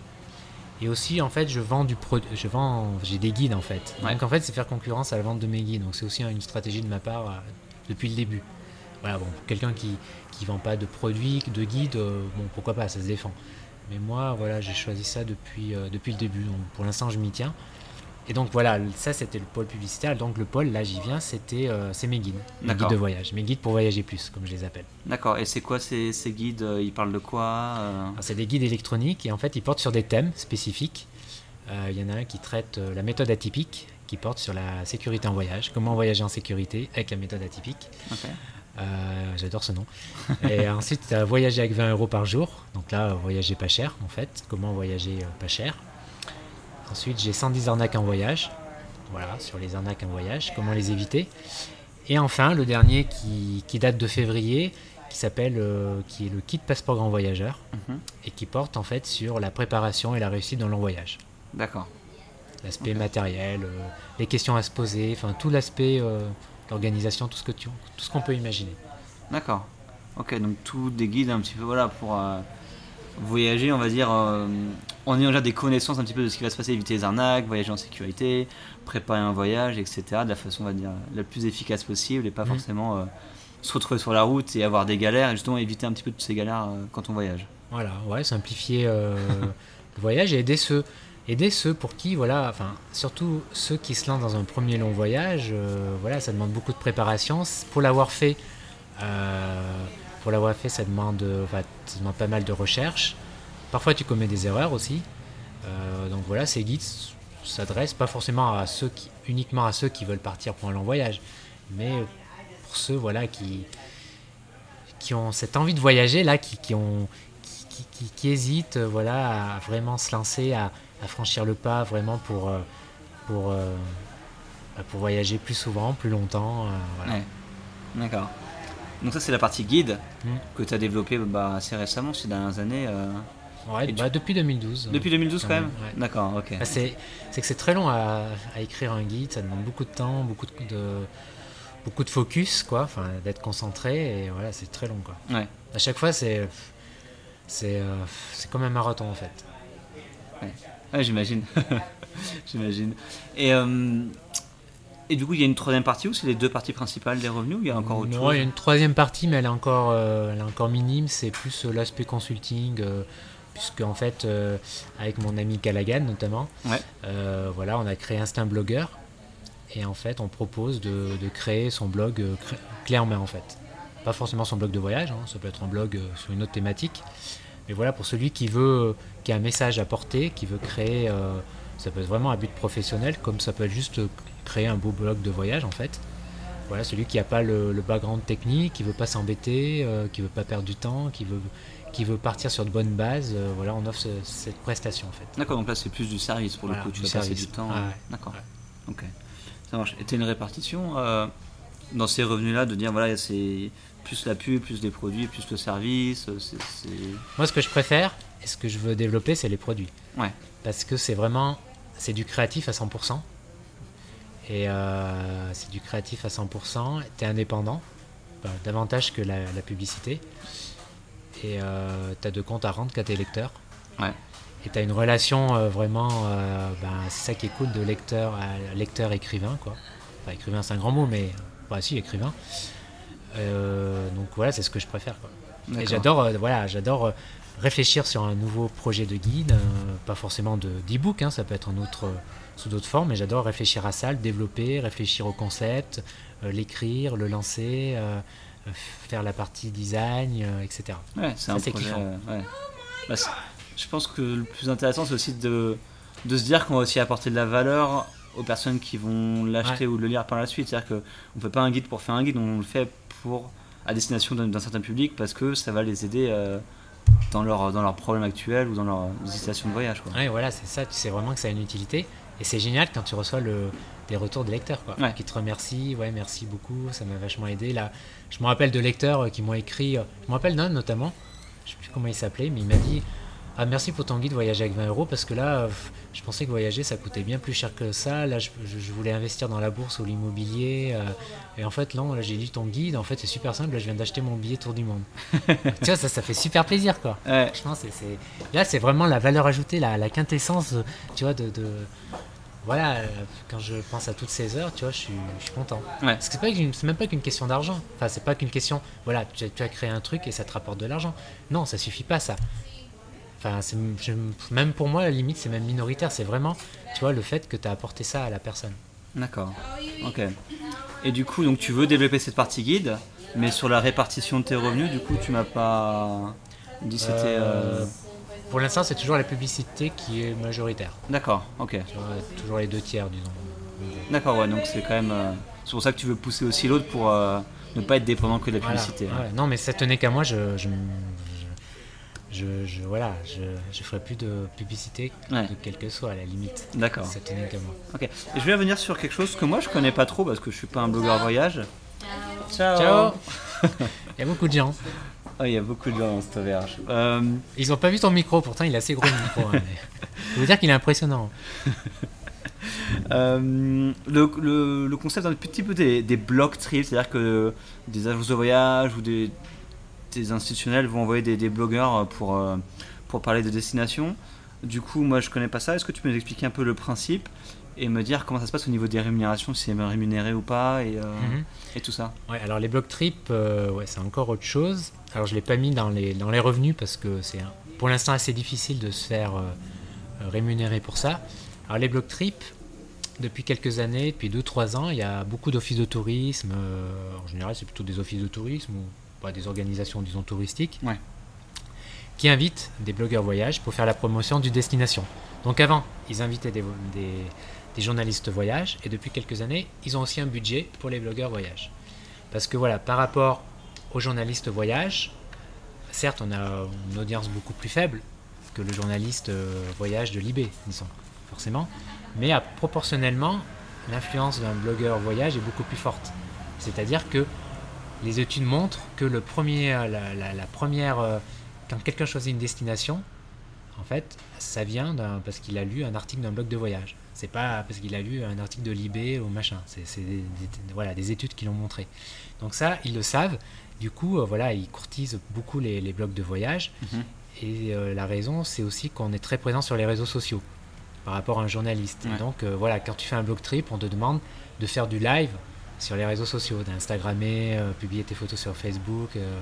Et aussi, en fait, je vends du produit, je vends, j'ai des guides en fait. Ouais. Donc en fait, c'est faire concurrence à la vente de mes guides. Donc c'est aussi une stratégie de ma part euh, depuis le début. Voilà, bon, pour quelqu'un qui qui vend pas de produits, de guides, euh, bon, pourquoi pas, ça se défend. Mais moi, voilà, j'ai choisi ça depuis, euh, depuis le début. Donc pour l'instant, je m'y tiens. Et donc voilà, ça c'était le pôle publicitaire. Donc le pôle, là j'y viens, c'était euh, c'est mes guides, mes guides de voyage, mes guides pour voyager plus, comme je les appelle. D'accord. Et c'est quoi ces, ces guides euh, Ils parlent de quoi euh C'est des guides électroniques et en fait ils portent sur des thèmes spécifiques. Euh, Il y en a un qui traite la méthode atypique, qui porte sur la sécurité en voyage, comment voyager en sécurité avec la méthode atypique. Ok. Euh, J'adore ce nom. Et [laughs] ensuite, tu as voyager avec 20 euros par jour. Donc là, voyager pas cher en fait. Comment voyager pas cher. Ensuite, j'ai 110 arnaques en voyage. Voilà, sur les arnaques en voyage, comment les éviter. Et enfin, le dernier qui, qui date de février, qui s'appelle, euh, qui est le kit passeport grand voyageur, Mhm. et qui porte en fait sur la préparation et la réussite dans le long voyage. D'accord. L'aspect matériel, euh, les questions à se poser, enfin tout l'aspect euh, d'organisation, tout ce que tu, tout ce qu'on peut imaginer. D'accord. Ok, donc tout des guides un petit peu voilà pour euh, voyager, on va dire euh, en ayant déjà des connaissances un petit peu de ce qui va se passer, éviter les arnaques, voyager en sécurité, préparer un voyage, etc. de la façon, on va dire, la plus efficace possible et pas Mhm. forcément euh, se retrouver sur la route et avoir des galères et justement éviter un petit peu toutes ces galères euh, quand on voyage. Voilà, ouais, simplifier le voyage et aider ceux, aider ceux pour qui, voilà, enfin, surtout ceux qui se lancent dans un premier long voyage, voilà, ça demande beaucoup de préparation. Pour l'avoir fait, euh, pour l'avoir fait, ça demande, enfin, ça demande pas mal de recherche. Parfois, tu commets des erreurs aussi. Euh, donc voilà, ces guides s'adressent pas forcément à ceux uniquement à ceux qui veulent partir pour un long voyage, mais pour ceux, voilà, qui qui ont cette envie de voyager là, qui, qui hésitent euh, voilà, à vraiment se lancer, à, franchir le pas vraiment pour, euh, pour, euh, pour voyager plus souvent, plus longtemps. euh. D'accord. Donc ça c'est la partie guide Mm. que tu as développée bah, assez récemment, ces dernières années. euh, Ouais, bah, depuis 2012. Depuis 2012 quand même, même, ouais. D'accord, ok. Bah, c'est que c'est très long à, à écrire un guide, ça demande beaucoup de temps, beaucoup de, de- beaucoup de focus, quoi, enfin, d'être concentré, et voilà, c'est très long. Quoi. Ouais. À chaque fois, c'est c'est euh, comme un marathon en fait. Ouais, j'imagine. [laughs] j'imagine. Et, euh, et du coup, il y a une troisième partie ou c'est les deux parties principales des revenus ou il y a encore autre Non, chose il y a une troisième partie, mais elle est encore, euh, elle est encore minime. C'est plus euh, l'aspect consulting, euh, puisque en fait, euh, avec mon ami Callaghan notamment, Ouais. euh, voilà, on a créé Instinct Blogger, et en fait, on propose de, de créer son blog euh, clé en main en fait. Pas forcément son blog de voyage, hein, ça peut être un blog sur une autre thématique. Mais voilà, pour celui qui veut, qui a un message à porter, qui veut créer, ça peut être vraiment un but professionnel, comme ça peut être juste créer un beau blog de voyage en fait. Voilà, celui qui n'a pas le, le background technique, qui veut pas s'embêter, euh, qui veut pas perdre du temps, qui veut, qui veut partir sur de bonnes bases, euh, voilà, on offre ce- cette prestation en fait. D'accord, donc là c'est plus du service pour Voilà, le coup, tu vas passer du temps. Ah ouais. D'accord. Ouais. Ok. Ça marche. Et tu une répartition euh, dans ces revenus-là de dire voilà, c'est plus la pub, plus les produits, plus le service. euh, c'est- Moi, ce que je préfère et ce que je veux développer, c'est les produits. Ouais. Parce que c'est vraiment, c'est du créatif à 100%. Et euh, c'est du créatif à 100%. Tu es indépendant, ben, davantage que la, la publicité. Et tu as de compte à rendre qu'à tes lecteurs. Ouais. Et tu as une relation euh, vraiment, euh, ben, c'est ça qui est cool de lecteur à lecteur-écrivain. quoi. Enfin, écrivain, c'est un grand mot, mais bah, si, écrivain. Euh, donc voilà, c'est ce que je préfère. Quoi. Et D'accord. j'adore, euh, voilà, j'adore euh, réfléchir sur un nouveau projet de guide, euh, pas forcément de d'e-book, hein, ça peut être en autre, euh, sous d'autres formes, mais j'adore réfléchir à ça, le développer, réfléchir au concept, euh, l'écrire, le lancer, euh, euh, faire la partie design, euh, etc. Ouais, c'est un projet. kiffant. ouais. Bah, je pense que le plus intéressant, c'est aussi de, de se dire qu'on va aussi apporter de la valeur aux personnes qui vont l'acheter ou le lire par la suite. C'est-à-dire qu'on ne fait pas un guide pour faire un guide, on le fait pour à destination d'un certain public parce que ça va les aider dans leurs dans leurs problèmes actuels ou dans leur hésitation de voyage. Quoi. Ouais, voilà, c'est ça, tu sais vraiment que ça a une utilité. Et c'est génial quand tu reçois le, des retours des lecteurs, quoi, Ouais. qui te remercient, ouais, merci beaucoup, ça m'a vachement aidé. Là, je me rappelle de lecteurs euh, qui m'ont écrit, euh, je me rappelle d'un notamment, je sais plus comment il s'appelait, mais il m'a dit Ah, merci pour ton guide voyager avec 20 euros, parce que là, euh, je pensais que voyager ça coûtait bien plus cher que ça. Là, je, je- je voulais investir dans la bourse ou l'immobilier, euh, et en fait, non, là, j'ai lu ton guide, en fait, c'est super simple, là, je viens d'acheter mon billet tour du monde. [laughs] tu vois, ça, ça fait super plaisir, quoi. Ouais, c'est, c'est- là, c'est vraiment la valeur ajoutée, la, la quintessence, tu vois, de, de- Voilà, euh, quand je pense à toutes ces heures, tu vois, je suis, je suis content. Ouais. Parce que c'est, même pas qu'une question d'argent. Enfin, c'est pas qu'une question, voilà, tu, as- tu as créé un truc et ça te rapporte de l'argent. Non, ça suffit pas, ça. Enfin, je- même pour moi, à la limite, c'est même minoritaire. C'est vraiment, tu vois, le fait que tu as apporté ça à la personne. d'accord. Ok. Et du coup, donc tu veux développer cette partie guide, mais sur la répartition de tes revenus, du coup, tu m'as pas dit c'était. Euh, euh, Pour l'instant, c'est toujours la publicité qui est majoritaire. D'accord, ok. Toujours les deux tiers, disons. D'accord, ouais, donc c'est quand même. euh, C'est pour ça que tu veux pousser aussi l'autre pour euh, ne pas être dépendant que de la Voilà. publicité. hein. Ouais, non, mais ça tenait qu'à moi, je, je, je, je- je- voilà, je, je ferai plus de publicité, Ouais. de quel que soit à la limite. D'accord. Ça tenait qu'à moi. Ok. Et je vais revenir sur quelque chose que moi je connais pas trop parce que je suis pas un blogueur voyage. Ciao. Ciao [laughs] Il y a beaucoup de gens. Oh, il y a beaucoup de gens dans cette auberge. Euh, Ils ont pas vu ton micro, pourtant il est assez gros le micro. hein, mais- [laughs] Je veux dire qu'il est impressionnant. [laughs] euh, le, le- le concept un petit peu des, des trips, c'est-à-dire que des agences de voyage ou des, des institutionnels vont envoyer des, des blogueurs pour, euh, pour parler de destination. Du coup, moi, je connais pas ça. Est-ce que tu peux nous expliquer un peu le principe et me dire comment ça se passe au niveau des rémunérations, si c'est rémunéré ou pas et, euh, Mhm. et tout ça? Ouais, alors les block trips, ouais, c'est encore autre chose. Alors je l'ai pas mis dans les, dans les revenus parce que c'est pour l'instant assez difficile de se faire euh, rémunérer pour ça. Alors les block trips, depuis quelques années, depuis 2-3 ans, il y a beaucoup d'offices de tourisme. euh, en général, c'est plutôt des offices de tourisme ou pas des organisations, disons, touristiques. Ouais. Qui invitent des blogueurs voyage pour faire la promotion d'une destination. Donc avant, ils invitaient des, des, des journalistes voyage et depuis quelques années, ils ont aussi un budget pour les blogueurs voyage. Parce que voilà, par rapport aux voyage, certes, on a une audience beaucoup plus faible que le journaliste euh, voyage de Libé, disons, forcément. Mais à- proportionnellement, l'influence d'un blogueur voyage est beaucoup plus forte. C'est-à-dire que les études montrent que le premier, la, la- la première, euh, quand quelqu'un choisit une destination, en fait, ça vient parce qu'il a lu un article d'un blog de voyage. C'est pas parce qu'il a lu un article de Libé ou machin. C'est, voilà, des études qui l'ont montré. Donc ça, ils le savent. Du coup, euh, voilà, ils courtisent beaucoup les, les blogs de voyage. Mhm. Et euh, la raison, c'est aussi qu'on est très présent sur les réseaux sociaux par rapport à un journaliste. Ouais. donc, euh, voilà, quand tu fais un blog trip, on te demande de faire du live sur les réseaux sociaux, d'Instagrammer, euh, publier tes photos sur Facebook euh,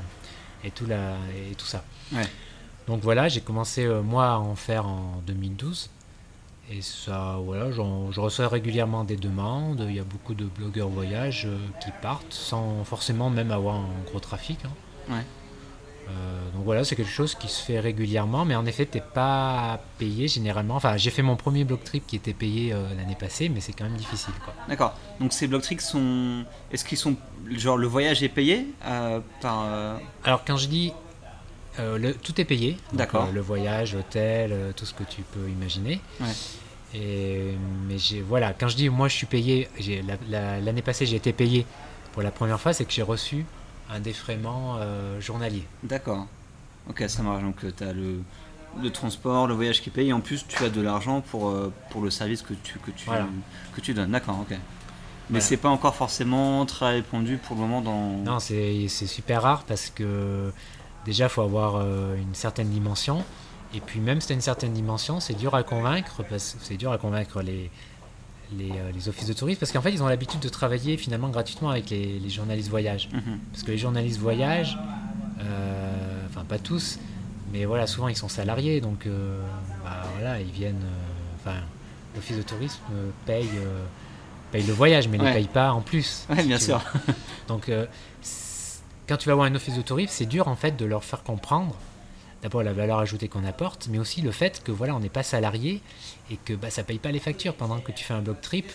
et, tout la, et tout ça. Ouais. Donc voilà, j'ai commencé moi à en faire en 2012. Et ça, voilà, je reçois régulièrement des demandes. Il y a beaucoup de blogueurs voyage euh, qui partent sans forcément même avoir un gros trafic. hein. Ouais. Euh, donc voilà, c'est quelque chose qui se fait régulièrement, mais en effet, t'es pas payé généralement. Enfin, j'ai fait mon premier blog trip qui était payé euh, l'année passée, mais c'est quand même difficile. D'accord. Donc ces block tricks sont. Est-ce qu'ils sont. Genre le voyage est payé euh, par. Alors quand je dis le- tout est payé, D'accord. le voyage, l'hôtel, tout ce que tu peux imaginer. Ouais. Et mais j'ai voilà, quand je dis moi je suis payé, j'ai- la- la- l'année passée j'ai été payé pour la première fois, c'est que j'ai reçu un défraiement euh, journalier. D'accord. Ok, ça marche. Donc tu as le, le transport, le voyage qui paye, et en plus tu as de l'argent pour, euh, pour le service que tu, que tu, Voilà. que tu donnes. D'accord, ok. Mais Voilà. c'est pas encore forcément très répandu pour le moment dans. Non, c'est c'est super rare parce que déjà, il faut avoir euh, une certaine dimension. Et puis, même si tu as une certaine dimension, c'est dur à convaincre c'est dur à convaincre les, les, euh, les offices de tourisme parce qu'en fait, ils ont l'habitude de travailler finalement gratuitement avec les, les journalistes voyage. Mhm. Parce que les journalistes voyage, euh, enfin, pas tous, mais voilà, souvent ils sont salariés donc euh, bah, voilà, ils viennent. euh, Enfin, l'office de tourisme paye, paye le voyage, mais ne Ouais. les paye pas en plus. Ouais, si bien sûr. veux. Donc, quand tu vas voir un office de tourisme, c'est dur en fait de leur faire comprendre d'abord la valeur ajoutée qu'on apporte, mais aussi le fait que voilà, on n'est pas salarié et que bah, ça paye pas les factures pendant que tu fais un blog trip.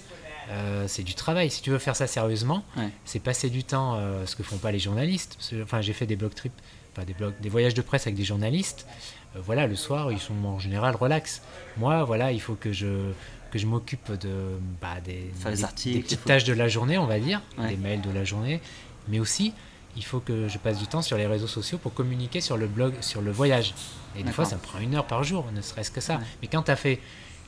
euh, c'est du travail. Si tu veux faire ça sérieusement, Ouais. c'est passer du temps, euh, ce que font pas les journalistes. Que, Enfin, j'ai fait des blog trips, enfin des, voyages de presse avec des journalistes. Euh, voilà, le soir, ils sont en général relax. Moi, voilà, il faut que je que je m'occupe de bah, des, des- articles, des il petites tâches de la journée, on va dire, Ouais. des mails de la journée, mais aussi il faut que je passe du temps sur les réseaux sociaux pour communiquer sur le blog, sur le voyage. Et des fois, ça me prend une heure par jour, ne serait-ce que ça. Ouais. Mais quand tu as fait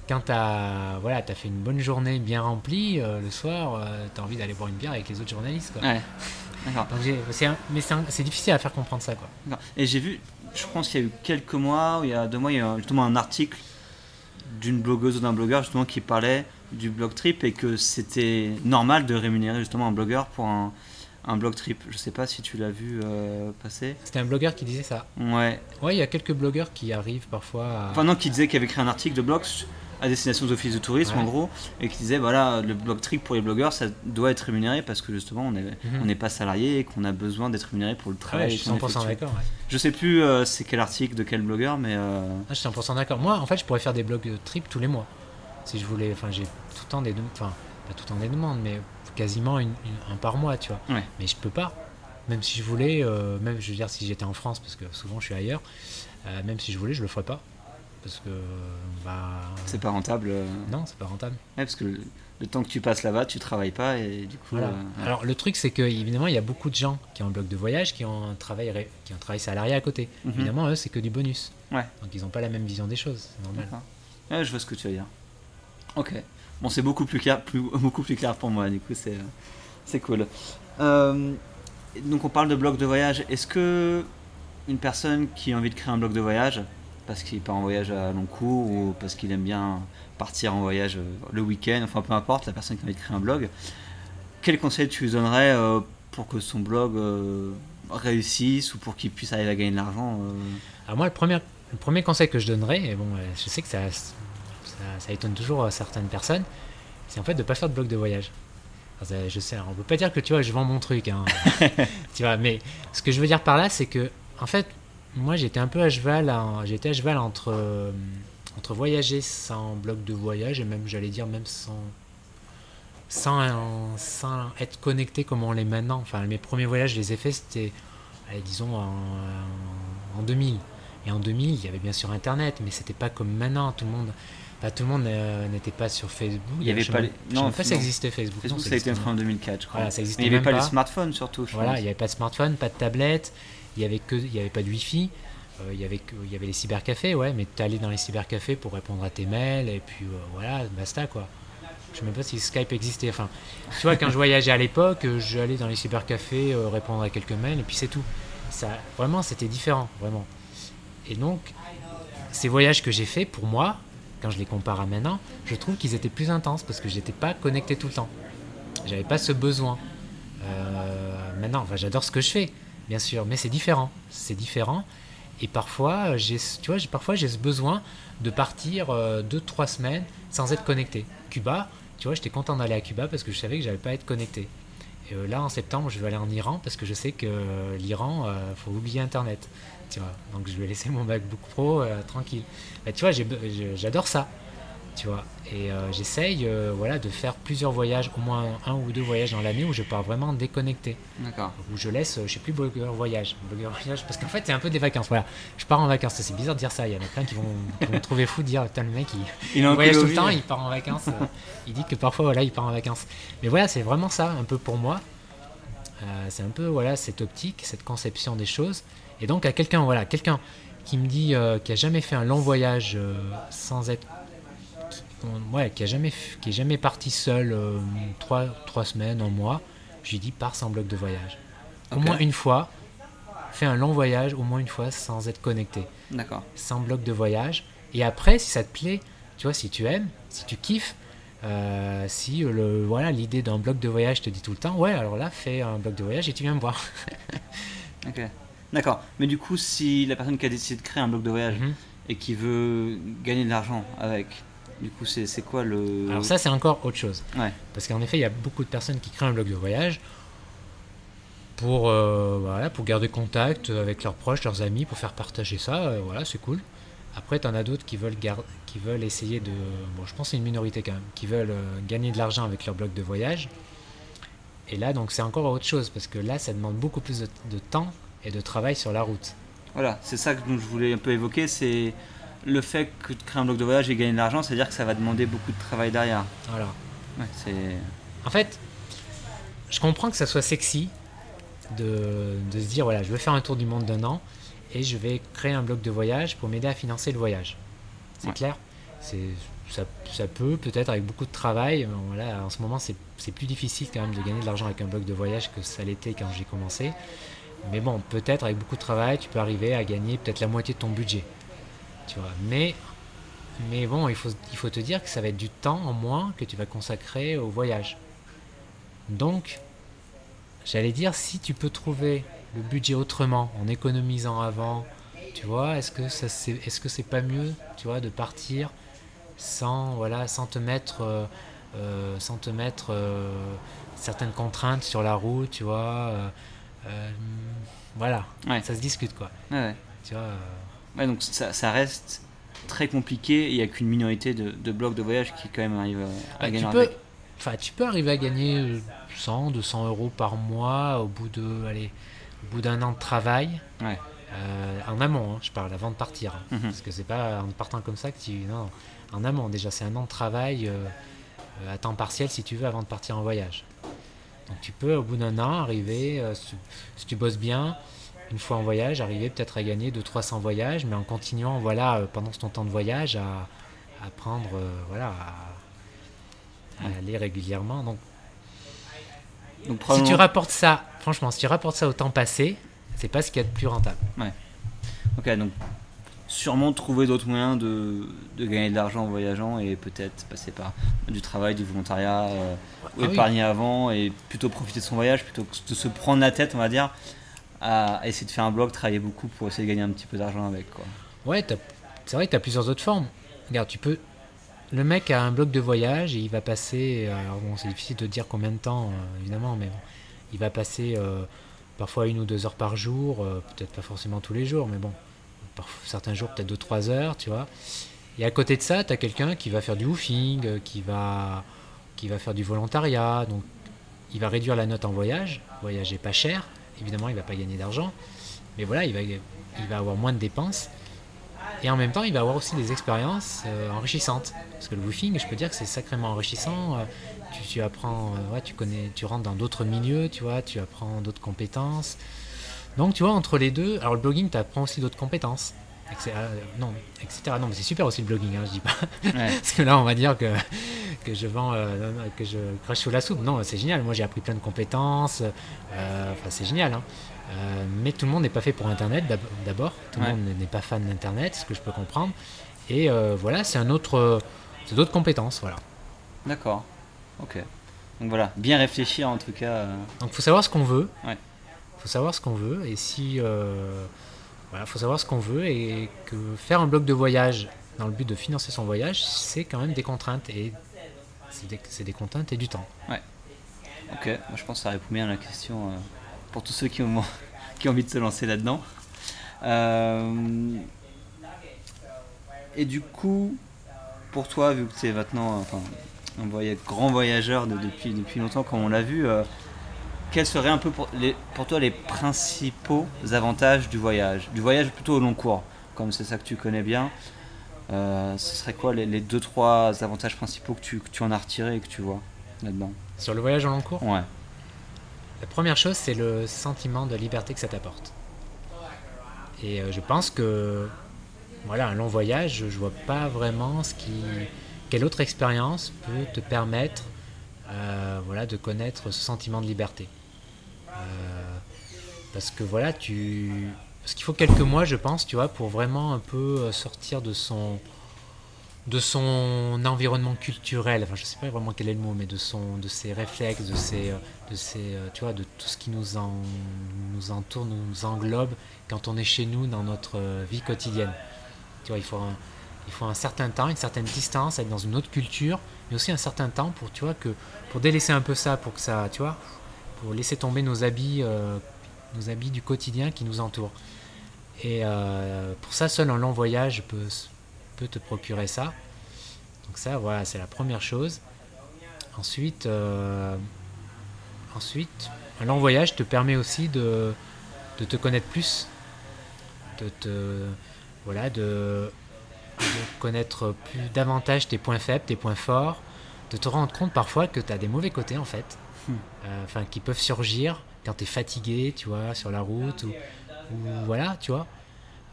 quand tu as, voilà, as fait une bonne journée bien remplie, euh, le soir, tu as envie d'aller boire une bière avec les autres journalistes. Quoi. Ouais. [laughs] D'accord. Donc un- mais c'est difficile à faire comprendre ça. Quoi. Et j'ai vu, je pense qu'il y a eu quelques mois, ou il y a deux mois, il y a eu justement un article d'une blogueuse ou d'un blogueur justement qui parlait du blog trip et que c'était normal de rémunérer justement un blogueur pour un, un blog trip. Je sais pas si tu l'as vu euh, passer. C'était un blogueur qui disait ça. Ouais. Ouais, il y a quelques blogueurs qui arrivent parfois à... Enfin non, qui disait qu'il avait créé un article de blog à destination des offices de tourisme Ouais. en gros et qui disait voilà le blog trip pour les blogueurs ça doit être rémunéré parce que justement on est Mhm. on n'est pas salarié et qu'on a besoin d'être rémunéré pour le Ah travail ouais, je suis qu'on 100% effectue. d'accord. ouais. je sais plus euh, c'est quel article de quel blogueur mais euh, Ah, je suis 100% d'accord. Moi, en fait, je pourrais faire des blogs trip tous les mois. Si je voulais. Enfin, j'ai tout le temps des. Enfin, pas tout le temps des demandes, mais quasiment une- une- un par mois, tu vois. Ouais. Mais je peux pas. Même si je voulais, euh, même je veux dire, si j'étais en France, parce que souvent je suis ailleurs, euh, même si je voulais, je le ferais pas. Parce que. Bah. c'est pas rentable euh. Non, c'est pas rentable. Ouais, parce que le, le temps que tu passes là-bas, tu travailles pas et du coup. Voilà. euh, Alors le truc c'est que évidemment il y a beaucoup de gens qui ont un blog de voyage qui ont un travail ré- qui ont un travail salarié à côté. Mhm. Évidemment eux c'est que du bonus. Ouais. Donc ils n'ont pas la même vision des choses, c'est normal. je vois ce que tu veux dire. Ok. Bon, c'est beaucoup plus clair, [laughs] beaucoup plus clair pour moi. Du coup, c'est euh, c'est cool. Euh, donc, on parle de blog de voyage. Est-ce que une personne qui a envie de créer un blog de voyage, parce qu'il part en voyage à long cours ou parce qu'il aime bien partir en voyage euh, le week-end, enfin peu importe, la personne qui a envie de créer un blog. Quel conseil tu lui donnerais pour que son blog réussisse ou pour qu'il puisse arriver à gagner de l'argent Alors moi, le premier, le premier conseil que je donnerais, et bon, je sais que ça, ça, ça étonne toujours euh, certaines personnes, c'est en fait de pas faire de blog de voyage. Alors, je sais, alors, on peut pas dire que tu vois, je vends mon truc, hein. [laughs] tu vois, mais ce que je veux dire par là, c'est que, en fait, moi j'étais un peu à cheval, hein, j'étais à cheval entre, euh, entre voyager sans blog de voyage et même, j'allais dire, même sans, sans, sans être connecté comme on l'est maintenant. Enfin, mes premiers voyages, je les ai faits, c'était, disons, en, en 2000. Et en 2000, il y avait bien sûr Internet, mais c'était pas comme maintenant. Tout le monde, enfin, tout le monde euh, n'était pas sur Facebook. Il y avait Je pas les- non, même pas ça non. existait Facebook. Facebook, Non, ça a été en pas. 2004, je crois. Voilà, ça Mais il n'y avait pas pas. les smartphones surtout, je Voilà, il n'y avait pas de smartphone, pas de tablette, il n'y avait, que, il y avait pas de Wi-Fi, euh, il, y avait il y avait les cybercafés, ouais, mais tu allais dans les cybercafés pour répondre à tes mails, et puis euh, voilà, basta quoi. Je sais même pas si Skype existait. Enfin, tu vois, quand je voyageais à l'époque, j'allais dans les cybercafés euh, répondre à quelques mails, et puis c'est tout. Ça, vraiment, c'était différent, vraiment. Et donc, ces voyages que j'ai faits, pour moi, quand je les compare à maintenant, je trouve qu'ils étaient plus intenses parce que j'étais pas connecté tout le temps. J'avais pas ce besoin. Euh, maintenant, enfin, j'adore ce que je fais, bien sûr, mais c'est différent. C'est différent. Et parfois, j'ai, tu vois, parfois j'ai ce besoin de partir euh, deux, trois semaines sans être connecté. Cuba, tu vois, j'étais content d'aller à Cuba parce que je savais que j'allais pas être connecté. Et euh, là, en septembre, je vais aller en Iran parce que je sais que euh, l'Iran, euh, faut oublier Internet. Tu vois, donc je vais laisser mon MacBook Pro euh, tranquille. Bah, tu vois, j'adore ça. Tu vois, et euh, j'essaye, euh, voilà, de faire plusieurs voyages, au moins un ou deux voyages dans l'année où je pars vraiment déconnecté D'accord. où je laisse, je sais plus, blogueur voyage. Blogueur voyage, parce qu'en fait, c'est un peu des vacances. Voilà, je pars en vacances. C'est bizarre de dire ça. Il y en a plein qui vont, qui vont me trouver fou de dire, putain, le mec, il, Il en voyage tout le temps, il part en vacances. il dit que parfois, voilà, il part en vacances. Mais voilà, c'est vraiment ça, un peu pour moi. C'est un peu, voilà, cette optique, cette conception des choses. Et donc, à quelqu'un, voilà, quelqu'un qui me dit, euh, qui a jamais fait un long voyage euh, sans être. qui- ouais, qui a jamais, f- qui est jamais parti seul euh, trois, trois semaines, un mois, je lui dis, pars sans bloc de voyage. Au moins une fois, fais un long voyage, au moins une fois, sans être connecté D'accord. sans bloc de voyage. Et après, si ça te plaît, tu vois, si tu aimes, si tu kiffes, euh, si le voilà l'idée d'un bloc de voyage te dit tout le temps, ouais, alors là, fais un bloc de voyage et tu viens me voir. [laughs] Ok. D'accord. Mais du coup, si la personne qui a décidé de créer un blog de voyage Mhm. et qui veut gagner de l'argent avec, du coup, c'est quoi le. Alors ça, c'est encore autre chose. Ouais. Parce qu'en effet, il y a beaucoup de personnes qui créent un blog de voyage pour, euh, voilà, pour garder contact avec leurs proches, leurs amis, pour faire partager ça. euh, voilà, c'est cool. Après, tu en as d'autres qui veulent, qui veulent essayer de... Bon, je pense que c'est une minorité quand même, qui veulent euh, gagner de l'argent avec leur blog de voyage. Et là, donc, c'est encore autre chose, parce que là, ça demande beaucoup plus de, de temps et de travail sur la route. Voilà, c'est ça que je voulais un peu évoquer, c'est le fait que de créer un blog de voyage et gagner de l'argent, c'est-à-dire que ça va demander beaucoup de travail derrière. Voilà. Ouais. En fait, je comprends que ça soit sexy de, de se dire voilà, je vais faire un tour du monde d'un an et je vais créer un blog de voyage pour m'aider à financer le voyage. C'est Ouais. clair ça, ça peut, peut-être avec beaucoup de travail. Voilà, en ce moment, c'est, c'est plus difficile quand même de gagner de l'argent avec un blog de voyage que ça l'était quand j'ai commencé. Mais bon, peut-être avec beaucoup de travail, tu peux arriver à gagner peut-être la moitié de ton budget. Tu vois, mais, mais bon, il faut, il faut te dire que ça va être du temps en moins que tu vas consacrer au voyage. Donc, j'allais dire, si tu peux trouver le budget autrement, en économisant avant, tu vois, est-ce que ça c'est, est-ce que c'est pas mieux, tu vois, de partir sans, voilà, sans te mettre, euh, euh, sans te mettre euh, certaines contraintes sur la route, tu vois, euh, euh, voilà, Ouais. ça se discute quoi, Ouais, ouais. tu vois. euh, Ouais, donc ça, ça reste très compliqué il n'y a qu'une minorité de, de blogs de voyage qui quand même arrivent à, à Bah, gagner tu peux, avec. tu peux arriver à gagner euh, 100, 200 euros par mois au bout de, allez, au bout d'un an de travail. Ouais. Euh, en amont, hein, je parle avant de partir, hein, Mhm. parce que c'est pas en partant comme ça que tu, non, non. en amont déjà, c'est un an de travail euh, euh, à temps partiel si tu veux avant de partir en voyage. Donc tu peux au bout d'un an arriver, euh, si, si tu bosses bien, une fois en voyage, arriver peut-être à gagner 200-300 voyages, mais en continuant, voilà, euh, pendant ton temps de voyage, à, à prendre, euh, voilà, à, à aller régulièrement. Donc Donc si tu rapportes ça, franchement, si tu rapportes ça au temps passé, c'est pas ce qu'il y a de plus rentable. Ok, donc sûrement trouver d'autres moyens de, de gagner de l'argent en voyageant et peut-être passer par du travail, du volontariat, euh, ou Ah oui. épargner avant et plutôt profiter de son voyage plutôt que de se prendre la tête, on va dire, à essayer de faire un blog, travailler beaucoup pour essayer de gagner un petit peu d'argent avec. Quoi. Ouais, t'as- c'est vrai que tu as plusieurs autres formes. Regarde, tu peux. Le mec a un blog de voyage et il va passer. euh, Alors bon, c'est difficile de dire combien de temps, euh, évidemment, mais bon. Il va passer euh, parfois une ou deux heures par jour, peut-être pas forcément tous les jours, mais bon. Certains jours, peut-être deux, trois heures, tu vois. Et à côté de ça, tu as quelqu'un qui va faire du woofing, euh, qui va, faire du volontariat. Donc, il va réduire la note en voyage. Voyager pas cher. Évidemment, il va pas gagner d'argent. Mais voilà, il va, il va avoir moins de dépenses. Et en même temps, il va avoir aussi des expériences euh, enrichissantes. Parce que le woofing, je peux dire que c'est sacrément enrichissant. Euh, tu, apprends, tu connais, tu rentres dans d'autres milieux, tu vois, tu apprends d'autres compétences. Donc, tu vois, entre les deux, alors le blogging, tu apprends aussi d'autres compétences. Etc. euh, non, etc. Non, mais c'est super aussi le blogging, hein, je dis pas. Ouais. [laughs] Parce que là, on va dire que, que je vends, euh, que je crache sous la soupe. Non, c'est génial. Moi, j'ai appris plein de compétences. euh, Enfin, c'est génial. hein. Euh, mais tout le monde n'est pas fait pour Internet d'ab- d'abord. Tout Ouais. le monde n'est pas fan d'Internet, ce que je peux comprendre. Et voilà, c'est un autre, c'est d'autres compétences. Voilà. D'accord. Ok. Donc voilà, bien réfléchir en tout cas. Donc, faut savoir ce qu'on veut. Ouais. Faut savoir ce qu'on veut. Et si, euh, voilà, faut savoir ce qu'on veut et que faire un blog de voyage dans le but de financer son voyage, c'est quand même des contraintes et c'est des, contraintes et du temps. Ok, moi, je pense que ça répond bien à la question euh, pour tous ceux qui ont, [laughs] qui ont envie de se lancer là-dedans. Euh, et du coup, pour toi, vu que tu es maintenant enfin, un voya- grand voyageur de- depuis, depuis longtemps, comme on l'a vu, quels seraient un peu pour, les, pour toi les principaux avantages du voyage? Du voyage plutôt au long cours, comme c'est ça que tu connais bien. euh, ce serait quoi les, les deux, trois avantages principaux que tu, que tu en as retirés et que tu vois là-dedans? Sur le voyage en long cours, Ouais. la première chose, c'est le sentiment de liberté que ça t'apporte. Et euh, je pense que voilà, un long voyage, je vois pas vraiment ce qui, quelle autre expérience peut te permettre euh, voilà, de connaître ce sentiment de liberté. Euh, parce que voilà, tu. Parce qu'il faut quelques mois, je pense, tu vois, pour vraiment un peu euh, sortir de son de son environnement culturel, enfin je sais pas vraiment quel est le mot, mais de son, de ses réflexes, de ses, de ses, tu vois, de tout ce qui nous nous entoure, nous englobe quand on est chez nous dans notre vie quotidienne. Tu vois, il faut il faut un certain temps, une certaine distance, être dans une autre culture, mais aussi un certain temps pour, tu vois, que pour délaisser un peu ça, pour que ça, tu vois, pour laisser tomber nos habits, euh, nos habits du quotidien qui nous entourent. Et euh, pour ça, seul un long voyage peut, peut te procurer ça. Donc ça, voilà, c'est la première chose. Ensuite, euh, ensuite, un long voyage te permet aussi de, de te connaître plus, de te, voilà, de, de connaître plus davantage tes points faibles, tes points forts, de te rendre compte parfois que tu as des mauvais côtés en fait, Hmm. Euh, enfin qui peuvent surgir quand tu es fatigué, tu vois, sur la route ou, ou voilà, tu vois.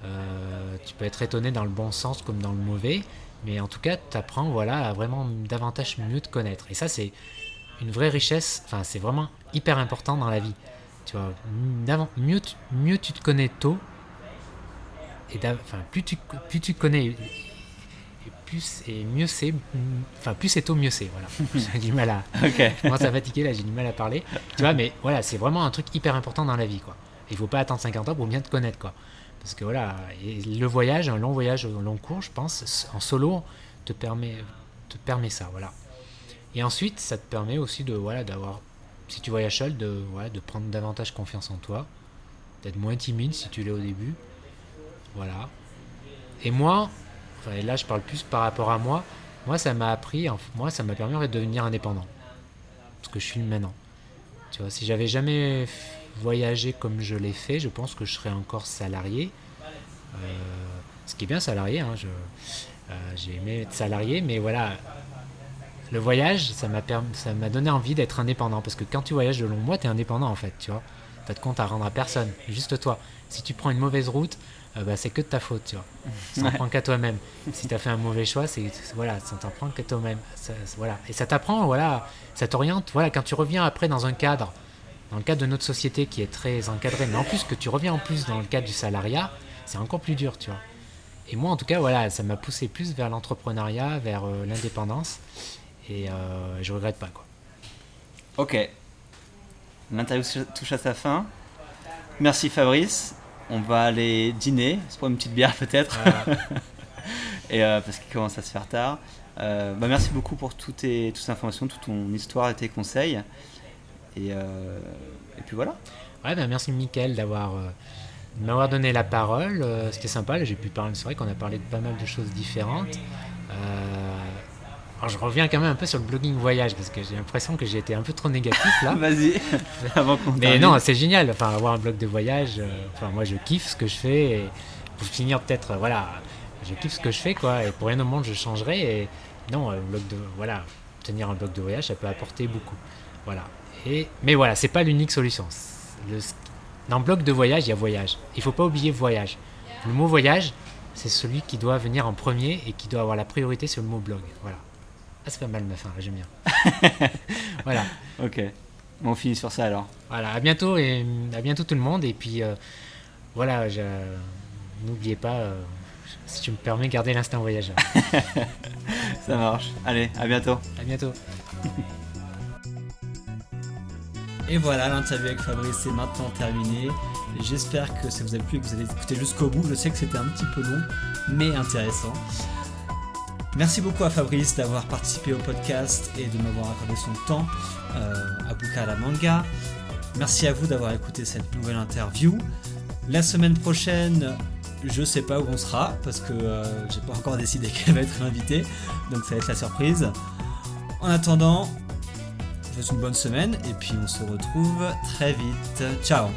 Euh, tu peux être étonné dans le bon sens comme dans le mauvais, mais en tout cas, tu apprends voilà, à vraiment davantage mieux te connaître. Et ça, c'est une vraie richesse, enfin, c'est vraiment hyper important dans la vie. Tu vois, mieux mieux tu te connais tôt, et d'av- enfin, plus tu, plus tu connais, et plus et mieux c'est, enfin, plus c'est tôt, mieux c'est. Voilà. [laughs] j'ai du mal à, Ok. je commence à fatiguer là, j'ai du mal à parler. Tu vois, mais voilà, c'est vraiment un truc hyper important dans la vie, quoi. Il faut pas attendre 50 ans pour bien te connaître, quoi. Parce que voilà, et le voyage, un long voyage au long cours, je pense, en solo, te permet, te permet ça, voilà. Et ensuite, ça te permet aussi de, voilà, d'avoir, si tu voyages seul, de, voilà, de prendre davantage confiance en toi, d'être moins timide si tu l'es au début, voilà. Et moi, et là, je parle plus par rapport à moi. Moi, ça m'a appris, moi, ça m'a permis de devenir indépendant, parce que je suis maintenant. Tu vois, si j'avais jamais voyagé comme je l'ai fait, je pense que je serais encore salarié. Euh, ce qui est bien salarié, hein, euh, j'ai aimé être salarié, mais voilà, le voyage, ça m'a perm- ça m'a donné envie d'être indépendant, parce que quand tu voyages de long mois, tu es indépendant en fait, tu vois. T'as de compte à rendre à personne, juste toi. Si tu prends une mauvaise route, euh, bah, c'est que de ta faute, tu vois. Ça t'en Ouais. prend qu'à toi-même. Si tu as fait un mauvais choix, c'est voilà, ça t'en prend qu'à toi-même. Voilà. Et ça t'apprend, voilà, ça t'oriente. Voilà, quand tu reviens après dans un cadre, dans le cadre de notre société qui est très encadré, mais en plus que tu reviens en plus dans le cadre du salariat, c'est encore plus dur, tu vois. et moi, en tout cas, voilà, ça m'a poussé plus vers l'entrepreneuriat, vers l'indépendance. Et je regrette pas, quoi. Ok. L'interview touche à sa fin. Merci Fabrice. On va aller dîner, se prendre une petite bière [laughs] peut-être. [laughs] et parce qu'il commence à se faire tard. Euh, bah merci beaucoup pour toutes, tes, toutes ces informations, toute ton histoire et tes conseils. Et, euh, et puis voilà. Ouais, bah merci Mickaël d'avoir euh, m'avoir donné la parole. C'était sympa, j'ai pu parler. C'est vrai qu'on a parlé de pas mal de choses différentes. Alors je reviens quand même un peu sur le blogging voyage parce que j'ai l'impression que j'ai été un peu trop négatif là. [laughs] Vas-y, [laughs] avant qu'on Mais non, c'est génial. Enfin, avoir un blog de voyage. enfin, moi, je kiffe ce que je fais. Et pour finir, peut-être, voilà, je kiffe ce que je fais quoi. Et pour rien au monde, je changerai. Et non, blog de voilà, tenir un blog de voyage, ça peut apporter beaucoup. Voilà. Et mais voilà, c'est pas l'unique solution. Le, dans blog de voyage, il y a voyage. Il faut pas oublier voyage. Le mot voyage, c'est celui qui doit venir en premier et qui doit avoir la priorité sur le mot blog. Voilà. Ah, c'est pas mal ma fin, j'aime bien. [laughs] voilà. Ok. On finit sur ça alors. Voilà, à bientôt et à bientôt tout le monde. Et puis euh, voilà, n'oubliez pas, euh, si tu me permets, garder l'instinct voyageur. [laughs] Ça marche. Allez, à bientôt. À bientôt. [laughs] Et voilà, l'interview avec Fabrice est maintenant terminée. J'espère que ça vous a plu et que vous allez écouter jusqu'au bout. Je sais que c'était un petit peu long, mais intéressant. Merci beaucoup à Fabrice d'avoir participé au podcast et de m'avoir accordé son temps euh, à Bukara Manga. Merci à vous d'avoir écouté cette nouvelle interview. La semaine prochaine, je sais pas où on sera parce que euh, j'ai pas encore décidé [laughs] qu'elle va être l'invitée, donc ça va être la surprise. En attendant, je vous souhaite une bonne semaine et puis on se retrouve très vite. Ciao